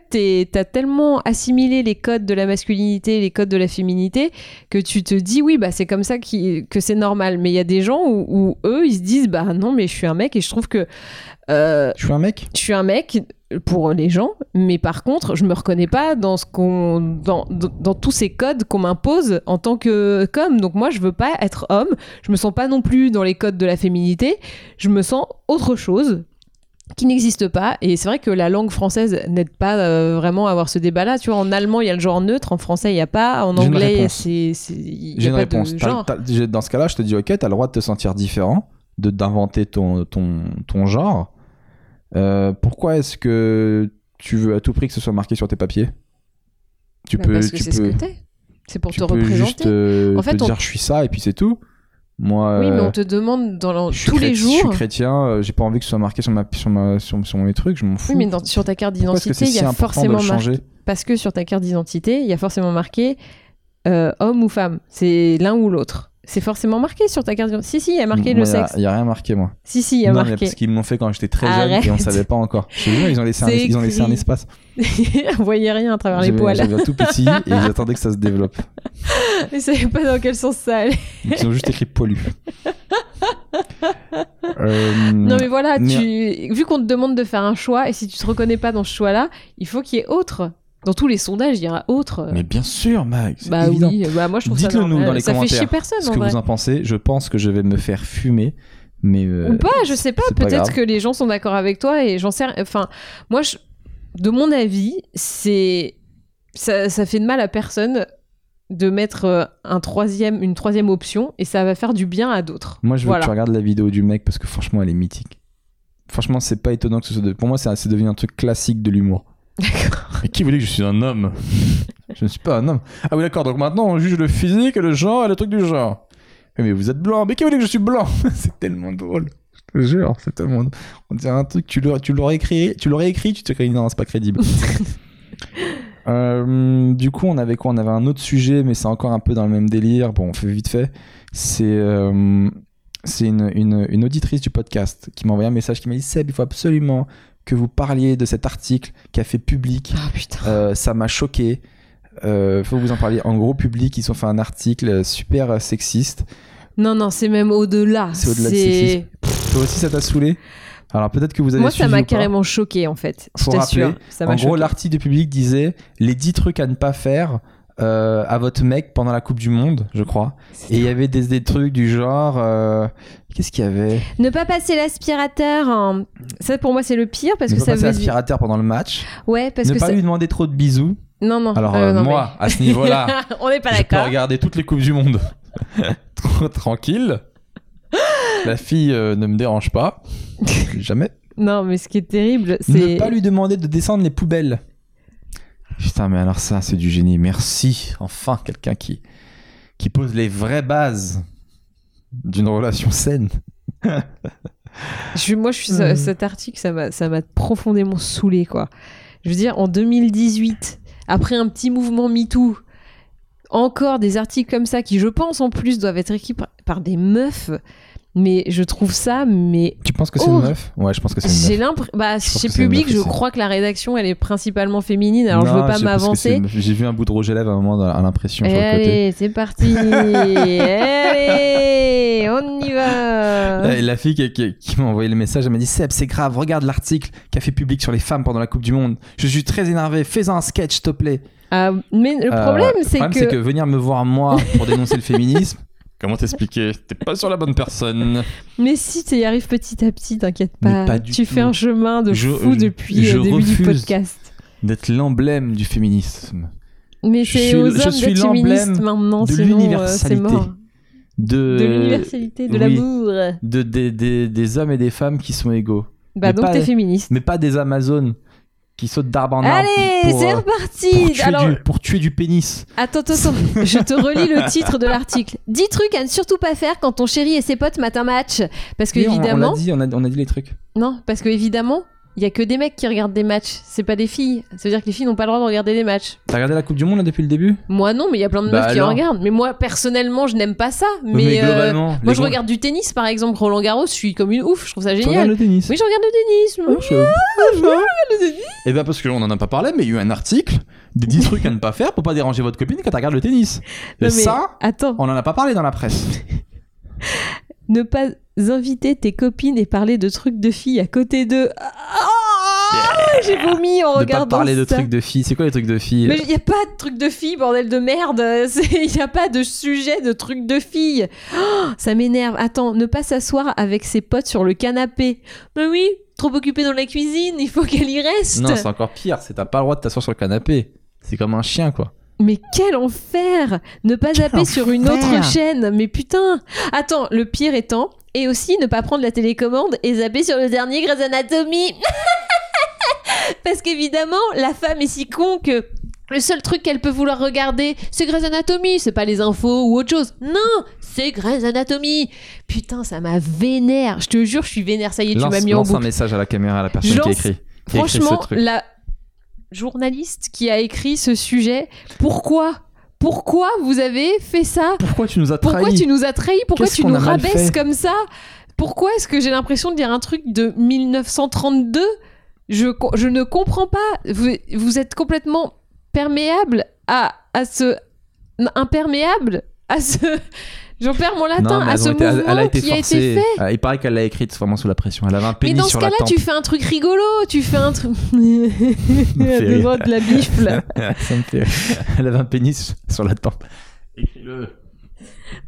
t'as tellement assimilé les codes de la masculinité, les codes de la féminité, que tu te dis, oui, bah, c'est comme ça que c'est normal. Mais il y a des gens où, où eux, ils se disent, bah non, mais je suis un mec et je trouve que euh, Je suis un mec? je suis un mec pour les gens, mais par contre, je me reconnais pas dans ce qu'on, dans, dans, dans tous ces codes qu'on m'impose en tant que qu'homme. Donc moi, je veux pas être homme. Je me sens pas non plus dans les codes de la féminité. Je me sens autre chose qui n'existe pas. Et c'est vrai que la langue française n'aide pas euh, vraiment à avoir ce débat-là. Tu vois, en allemand, il y a le genre neutre, en français, il n'y a pas. En anglais, c'est, J'ai a une pas réponse. de dans ce cas-là, je te dis ok, t'as le droit de te sentir différent, de d'inventer ton, ton, ton genre. Euh, pourquoi est-ce que tu veux à tout prix que ce soit marqué sur tes papiers? Tu Bah, peux, parce que tu c'est ce peux, que t'es. C'est pour tu te représenter. juste euh, En fait, te on- dire je suis ça et puis c'est tout. Moi, Oui, mais euh, on te demande dans tous les chréti- Je jours. suis chrétien, euh, j'ai pas envie que ce soit marqué sur, ma, sur, ma, sur, sur mes trucs, je m'en fous. Oui, mais dans- sur ta carte d'identité, il y a forcément marqué. Parce que sur ta carte d'identité, il y a forcément marqué euh, homme ou femme. C'est l'un ou l'autre. C'est forcément marqué sur ta carte d'identité. Si, si, il y a marqué Moi, le sexe. y a rien marqué, moi. Si, si, il y a non, mais marqué. parce qu'ils m'ont fait quand j'étais très jeune et on savait pas encore. Je jure, ils ont laissé, un, ils ont laissé un écrit. espace. (laughs) On voyait rien à travers les poils. j'avais tout petit (laughs) et ils attendaient que ça se développe. (laughs) Ils savaient pas dans quel sens ça allait. Donc, ils ont juste écrit pollu. Euh, Non, mais voilà, mais- tu... vu qu'on te demande de faire un choix, et si tu te reconnais pas dans ce choix-là, il faut qu'il y ait autre. Dans tous les sondages, il y aura autre. mais bien sûr, Max, bah évident. oui, bah moi je trouve ça Dites-le nous dans les ça fait commentaires. chier personne Ce en que vrai. vous en pensez, je pense que je vais me faire fumer. Mais euh, Ou pas, je sais pas. Peut-être que les gens sont d'accord avec toi et j'en sais. Enfin, moi, je- de mon avis, c'est ça, ça fait de mal à personne de mettre euh, un troisième, une troisième option et ça va faire du bien à d'autres. Moi, je veux Voilà. que tu regardes la vidéo du mec parce que franchement, elle est mythique. Franchement, c'est pas étonnant que ce soit. de- Pour moi, c'est devenu un truc classique de l'humour. D'accord. Mais qui vous dit que je suis un homme? Je ne suis pas un homme. Ah oui, d'accord, donc maintenant on juge le physique, le genre et le truc du genre. Mais, mais vous êtes blanc. Mais qui vous dit que je suis blanc? C'est tellement drôle. Je te jure, c'est tellement. On dirait un truc, tu l'aurais, écrit, tu l'aurais écrit, tu te dirais non, c'est pas crédible. (laughs) Euh, du coup, on avait quoi? On avait un autre sujet, mais c'est encore un peu dans le même délire. Bon, on fait vite fait. C'est euh, c'est une, une, une auditrice du podcast qui m'a envoyé un message qui m'a dit Seb, il faut absolument que vous parliez de cet article qui a fait public Ah putain. euh, ça m'a choqué. Euh, faut que vous en parliez. En gros, public, ils ont fait un article super sexiste. Non, non, c'est même au-delà. C'est au-delà de sexisme. Toi aussi, ça t'a saoulé? Alors peut-être que vous avez Moi, ça m'a carrément choqué en fait. Faut rappeler, Ça En gros, l'article du public disait les 10 trucs à ne pas faire euh, à votre mec pendant la Coupe du Monde, je crois. Et il y avait des, des trucs du genre. euh, Qu'est-ce qu'il y avait Ne pas passer l'aspirateur. en- Ça, pour moi, c'est le pire parce Ne que pas ça passer veut. l'aspirateur pendant le match. Ouais, parce ne que pas ça- lui demander trop de bisous. Non, non. Alors, euh, non, moi, à ce niveau-là, (laughs) on n'est pas je peux d'accord. regarder toutes les Coupes du Monde. (laughs) Trop Tranquille. La fille euh, ne me dérange pas. (laughs) Jamais. Non, mais ce qui est terrible, Ne c'est. pas lui demander de descendre les poubelles. Putain, mais alors ça, c'est du génie. Merci. Enfin, quelqu'un qui, qui pose les vraies bases d'une relation saine. (laughs) Je- moi, je suis Hmm. cet article, ça m'a, ça m'a profondément saoulé, quoi. Je veux dire, en 2018, après un petit mouvement MeToo, encore des articles comme ça qui, je pense, en plus, doivent être écrits par, par des meufs. Mais je trouve ça, mais Tu penses que c'est Oh. une meuf? Ouais, je pense que c'est une j'ai meuf. l'impression. Bah, chez que Public, je crois que la rédaction, elle est principalement féminine. Alors, je Non, veux pas que m'avancer. J'ai vu un bout de Roger Lève à un moment à l'impression Et sur le côté. allez, c'est parti. (laughs) allez, on y va. Et la fille qui, qui- qui m'a envoyé le message, elle m'a dit Seb, c'est grave, regarde l'article qu'a fait public sur les femmes pendant la Coupe du Monde. Je suis très énervé, fais-en un sketch, s'il te plaît. Ah, mais le Euh, problème, le c'est problème, que... venir me voir moi pour dénoncer le (laughs) féminisme. Comment t'expliquer? T'es pas sur la bonne personne. (laughs) Mais si tu y arrives petit à petit, t'inquiète pas. pas du tu tout. fais un chemin de Je- fou je- depuis je le début du podcast. D'être l'emblème du féminisme. Mais c'est aux je hommes d'être féministes l'emblème maintenant, de sinon euh, c'est l'universalité. mort. De, De l'universalité, de oui. l'amour. de, des- des- des hommes et des femmes qui sont égaux. Bah Mais donc pas- t'es féministe. Mais pas des Amazones qui sautent d'arbre en arbre. Allez, c'est euh, reparti pour tuer, Alors, du, pour tuer du pénis. attends, attends, (laughs) je te relis le titre de l'article. 10 trucs à ne surtout pas faire quand ton chéri et ses potes matent un match. Parce que Oui, on- évidemment... on, a dit, on, a, on a dit les trucs. Non, parce que évidemment, il y a que des mecs qui regardent des matchs. C'est pas des filles. Ça veut dire que les filles n'ont pas le droit de regarder des matchs. T'as regardé la Coupe du Monde là, depuis le début? Moi non, mais il y a plein de Bah meufs qui en regardent. Mais moi personnellement, je n'aime pas ça. Mais, Mais euh, moi je gros- regarde du tennis par exemple, Roland Garros, je suis comme une ouf, je trouve ça génial. regardes le tennis Oui, je regarde le tennis. moi. (laughs) Et ben parce qu'on en a pas parlé, mais il y a eu un article des 10 trucs à ne pas faire pour pas déranger votre copine quand elle regarde le tennis. Non, mais ça, attends, on en a pas parlé dans la presse. (laughs) ne pas inviter tes copines et parler de trucs de filles à côté d'eux. Ah, J'ai vomi en pas regardant parler de trucs de filles. C'est quoi les trucs de filles? Mais il n'y a pas de trucs de filles, bordel de merde. (laughs) Il n'y a pas de sujet de trucs de filles. Oh, ça m'énerve. Attends, ne pas s'asseoir avec ses potes sur le canapé. Mais oui, trop occupé dans la cuisine, il faut qu'elle y reste. Non, c'est encore pire. C'est t'as pas le droit de t'asseoir sur le canapé. C'est comme un chien, quoi. Mais quel enfer Ne pas zapper sur une autre chaîne. Mais putain Attends, le pire étant, et aussi ne pas prendre la télécommande et zapper sur le dernier Grey's Anatomy. (laughs) Parce qu'évidemment, la femme est si con que le seul truc qu'elle peut vouloir regarder, c'est Grey's Anatomy, c'est pas les infos ou autre chose. Non, c'est Grey's Anatomy. Putain, ça m'a vénère. Je te jure, je suis vénère. Ça y est, tu m'as mis en lance un message à la caméra à la personne qui écrit. qui a écrit ce Franchement, truc. la journaliste qui a écrit ce sujet, pourquoi? Pourquoi vous avez fait ça? Pourquoi tu nous as Pourquoi trahis? tu nous as trahis? Pourquoi tu nous rabaisses comme ça? Pourquoi est-ce que j'ai l'impression de dire un truc de 1932 je, je ne comprends pas. Vous, vous êtes complètement perméable à, à ce... Imperméable à ce... J'en perds mon latin Non, mais à ce été- mouvement elle a été qui a été fait. Euh, Il paraît qu'elle l'a écrite vraiment sous la pression. Elle avait un Mais pénis dans ce sur la cas-là, tempe. tu fais un truc rigolo, tu fais un truc. (laughs) Besoin (laughs) de la bifle. (laughs) Ça me fait. Elle avait un pénis sur la tempe. Écris-le.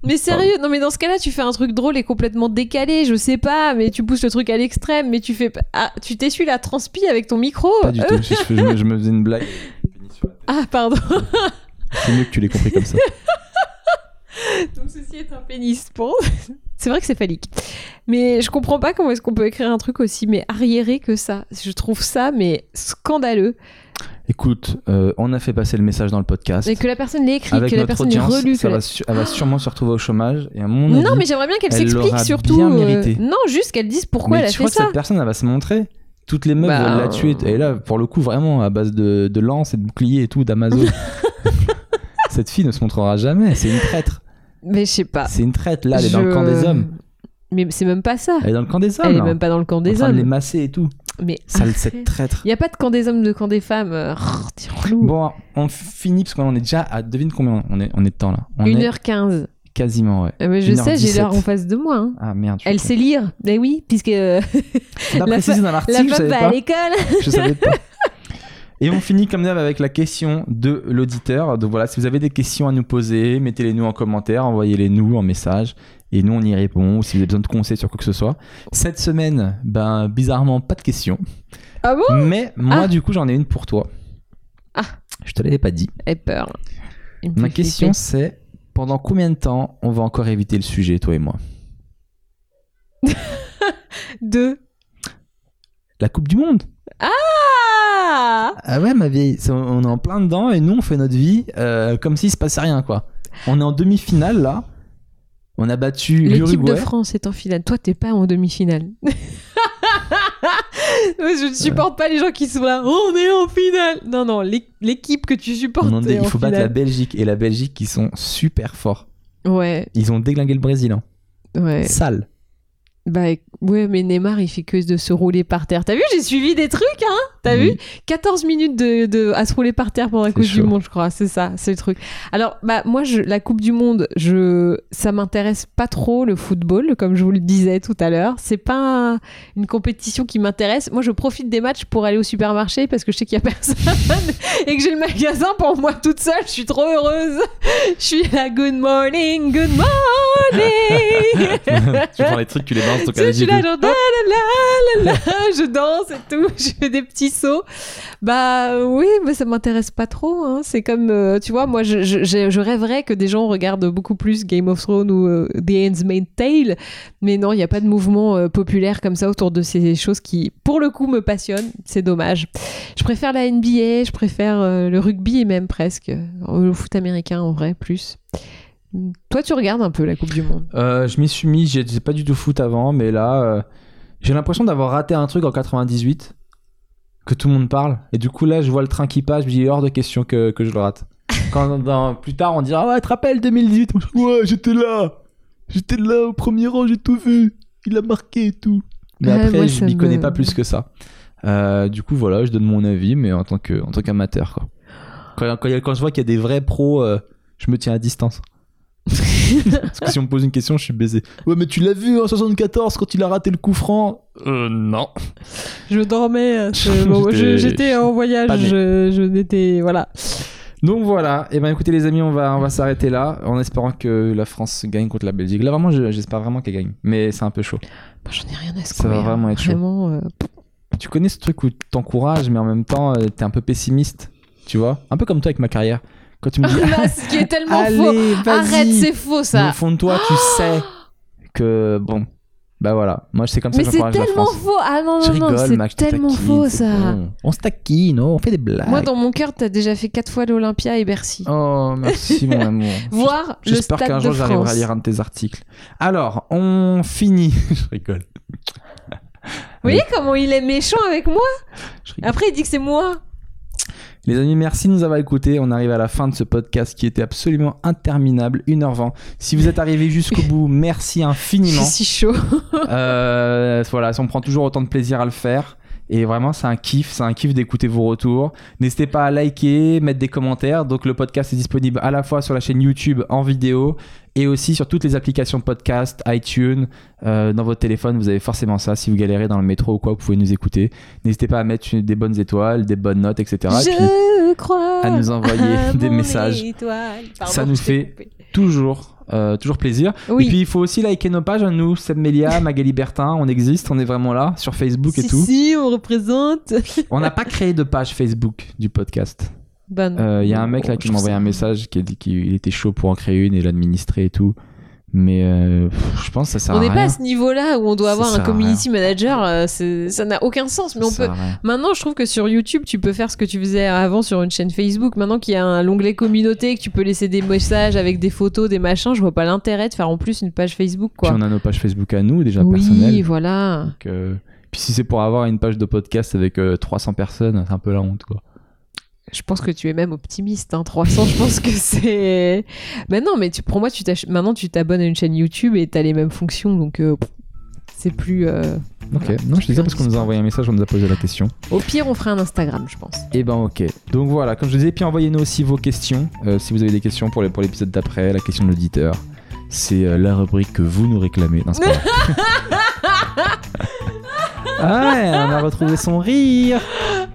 Mais sérieux, non mais dans ce cas-là, tu fais un truc drôle et complètement décalé, je sais pas, mais tu pousses le truc à l'extrême, mais tu fais ah, tu t'essuies la transpi avec ton micro. Pas du Euh, tout. Je, je me, je me faisais une blague. Ah pardon. C'est mieux que tu l'aies compris comme ça. (laughs) Donc ceci est un pénis. Bon, (laughs) c'est vrai que c'est phallique. Mais je comprends pas comment est-ce qu'on peut écrire un truc aussi mais arriéré que ça. Je trouve ça mais scandaleux Écoute, euh, on a fait passer le message dans le podcast. et que la personne l'ait écrit, Avec que la personne l'ait relu. ça que va su- elle va sûrement se retrouver au chômage. Et à mon Non mais j'aimerais bien qu'elle elle s'explique surtout. bien euh. Non juste qu'elle dise pourquoi mais elle a tu fait vois que ça. cette personne, elle va se montrer? Toutes les meufs Bah, veulent la tuer. Et là, pour le coup, vraiment, à base de, de lances et de boucliers et tout, d'Amazon. (laughs) cette fille ne se montrera jamais. C'est une traître. Mais je sais pas. C'est une traître. Là, elle est dans le camp des hommes. Mais c'est même pas ça. Elle est dans le camp des hommes. Elle est là. même pas dans le camp en des train de les hommes. masser et tout. Mais Sale, cette traître. Il n'y a pas de camp des hommes, de camp des femmes. euh. Bon, on finit parce qu'on est déjà à. Devine combien on est, on est de temps là On est 1h15. quasiment, ouais. Euh, mais je sais, j'ai 1h17. l'heure en face de moi. hein. Ah merde. Elle sait lire. Ben oui, puisque euh, (laughs) la précisé dans la l'article, je femme va pas. à l'école. Je savais pas. (laughs) Et on finit comme d'hab avec la question de l'auditeur. Donc voilà, si vous avez des questions à nous poser, mettez-les nous en commentaire, envoyez-les nous en message. Et nous, on y répond. Ou si vous avez besoin de conseils sur quoi que ce soit. Cette semaine, ben, bizarrement, pas de questions. Ah bon? Mais moi, Ah. du coup, j'en ai une pour toi. Ah. Je te l'avais pas dit. J'ai peur. Ma question, c'est pendant combien de temps on va encore éviter le sujet, toi et moi? (laughs) Deux. La Coupe du Monde? Ah Ah ouais, ma vieille, on est en plein dedans et nous, on fait notre vie euh, comme s'il se passait rien, quoi. On est en demi-finale, là. On a battu L'équipe de. France est en finale. Toi, t'es pas en demi-finale. (laughs) je ne supporte pas les gens qui sont là. Oh, on est en finale. Non, non, l'é- l'équipe que tu supportes est- est il en faut battre la. Belgique et la Belgique qui sont super forts. Ouais, Ils ont déglingué le Brésil. Hein. ouais. Sale. Bah ouais, mais Neymar, il fait que de se rouler par terre. T'as vu, j'ai suivi des trucs, hein? T'as Oui. vu? 14 minutes de, de- à se rouler par terre pour la Coupe du. Monde, je crois. C'est ça, c'est le truc. Alors, bah moi, je, la Coupe du Monde, je, ça m'intéresse pas trop le football, comme je vous le disais tout à l'heure. C'est pas une compétition qui m'intéresse. Moi, je profite des matchs pour aller au supermarché parce que je sais qu'il y a (laughs) personne et que j'ai le magasin pour moi toute seule. Je suis trop heureuse. Je suis là, good morning, good morning. (laughs) tu prends les trucs, tu les balances au je suis là, genre, la, la, la, la, je danse et tout, (laughs) je fais des petits sauts. Bah oui, mais ça m'intéresse pas trop. Hein. C'est comme, euh, tu vois, moi, je, je, je, rêverais que des gens regardent beaucoup plus Game of Thrones ou euh, The Handmaid's Tale, mais non, il n'y a pas de mouvement euh, populaire comme ça autour de ces choses qui, pour le coup, me passionnent. C'est dommage. Je préfère la NBA, je préfère le rugby et même presque le foot américain en vrai plus. Toi, tu regardes un peu la Coupe du Monde Je m'y suis mis. J'étais pas du tout foot avant, mais là, j'ai l'impression d'avoir raté un truc en 98 que tout le monde parle. Et du coup, là, je vois le train qui passe, je me dis hors de question que, que je le rate. (laughs) Quand plus tard, on dira Ouais, tu te rappelles 2018 Ouais, j'étais là J'étais là au premier rang, j'ai tout vu. Il a marqué et tout. Mais après, je m'y connais pas plus que ça. Euh, du coup, voilà, je donne mon avis, mais en tant qu'amateur. Quoi. Quand, quand, quand, je vois qu'il y a des vrais pros, euh, je me tiens à distance. (laughs) Parce que si on me pose une question, je suis baisé. Ouais, mais tu l'as vu en 74 quand il a raté le coup franc? Euh, non. Je dormais. Euh, (laughs) j'étais en voyage. Je, je n'étais. Voilà. Donc voilà, et eh ben écoutez les amis, on va, on va s'arrêter là en espérant que la France gagne contre la Belgique. Là vraiment, j'espère vraiment qu'elle gagne, mais c'est un peu chaud. Bah, J'en ai rien à Ça va vraiment être chaud. Euh, tu connais ce truc où t'encourages, mais en même temps, euh, t'es un peu pessimiste, tu vois? Un peu comme toi avec ma carrière. Quand tu me dis. (laughs) ce qui est tellement faux. Arrête, c'est faux ça. au fond de toi, tu sais que bon. Bah voilà, moi c'est comme ça que je la Mais c'est tellement faux. Ah non, non, non, c'est tellement faux ça. On se taquine, on fait des blagues. Moi dans mon cœur, t'as déjà fait quatre fois l'Olympia et Bercy. Oh, merci mon (laughs) amour. Voir le J'espère qu'un jour j'arriverai à lire un de tes articles. Alors, on finit. (laughs) je rigole. Vous voyez comment il est méchant avec moi? Après, il dit que c'est moi. Les amis, merci de nous avoir écoutés. On arrive à la fin de ce podcast qui était absolument interminable, 1h20. Si vous êtes arrivé jusqu'au bout, merci infiniment. C'est si chaud. (laughs) euh, voilà, on prend toujours autant de plaisir à le faire. Et vraiment, c'est un kiff, c'est un kiff d'écouter vos retours. N'hésitez pas à liker, mettre des commentaires. Donc, le podcast est disponible à la fois sur la chaîne YouTube en vidéo et aussi sur toutes les applications podcast, iTunes. Euh, dans votre téléphone, vous avez forcément ça. Si vous galérez dans le métro ou quoi, vous pouvez nous écouter. N'hésitez pas à mettre des bonnes étoiles, des bonnes notes, etc. Je crois à nous envoyer (laughs) des messages. ça nous fait toujours euh, toujours plaisir. Et puis il faut aussi liker nos pages à nous, Seb Melia, (laughs) Magali Bertin, on existe, on est vraiment là sur Facebook et tout. Si, on représente. on n'a pas créé de page Facebook du podcast. Il ben euh, y a un mec là qui m'a envoyé un message qui a dit qu'il était chaud pour en créer une et l'administrer et tout. Mais euh, je pense que ça sert on n'est pas à ce niveau-là où on doit avoir un community manager. Euh, ça n'a aucun sens. Mais on peut. Maintenant, je trouve que sur YouTube, tu peux faire ce que tu faisais avant sur une chaîne Facebook. Maintenant qu'il y a un onglet communauté, que tu peux laisser des messages avec des photos, des machins, je vois pas l'intérêt de faire en plus une page Facebook. Quoi. Puis on a nos pages Facebook à nous déjà oui, personnelles. Oui, voilà. Euh, puis si c'est pour avoir une page de podcast avec 300 personnes, c'est un peu la honte, quoi. Je pense que tu es même optimiste. Hein. 300, je pense que c'est. (laughs) Mais non, mais tu, pour moi, tu maintenant, tu t'abonnes à une chaîne YouTube et tu as les mêmes fonctions. Donc, euh, c'est plus. Euh, ok, non, je disais parce qu'on nous a envoyé un message, on nous a posé la question. Au pire, on ferait un Instagram, je pense. Et eh ben, ok. Donc voilà, comme je disais, puis envoyez-nous aussi vos questions. Euh, si vous avez des questions pour l'épisode d'après, la question de l'auditeur. C'est la rubrique que vous nous réclamez. Non, c'est pas? (laughs) Ah ouais, on a retrouvé son rire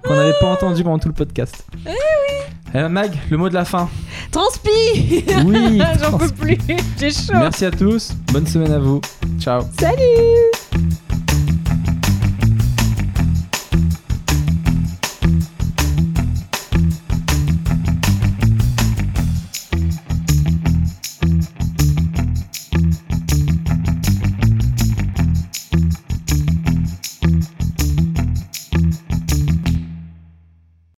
qu'on n'avait pas entendu pendant tout le podcast. Eh oui eh, Mag, le mot de la fin. Transpi Oui (laughs) J'en peux plus, j'ai chaud. Merci à tous, bonne semaine à vous. Ciao. Salut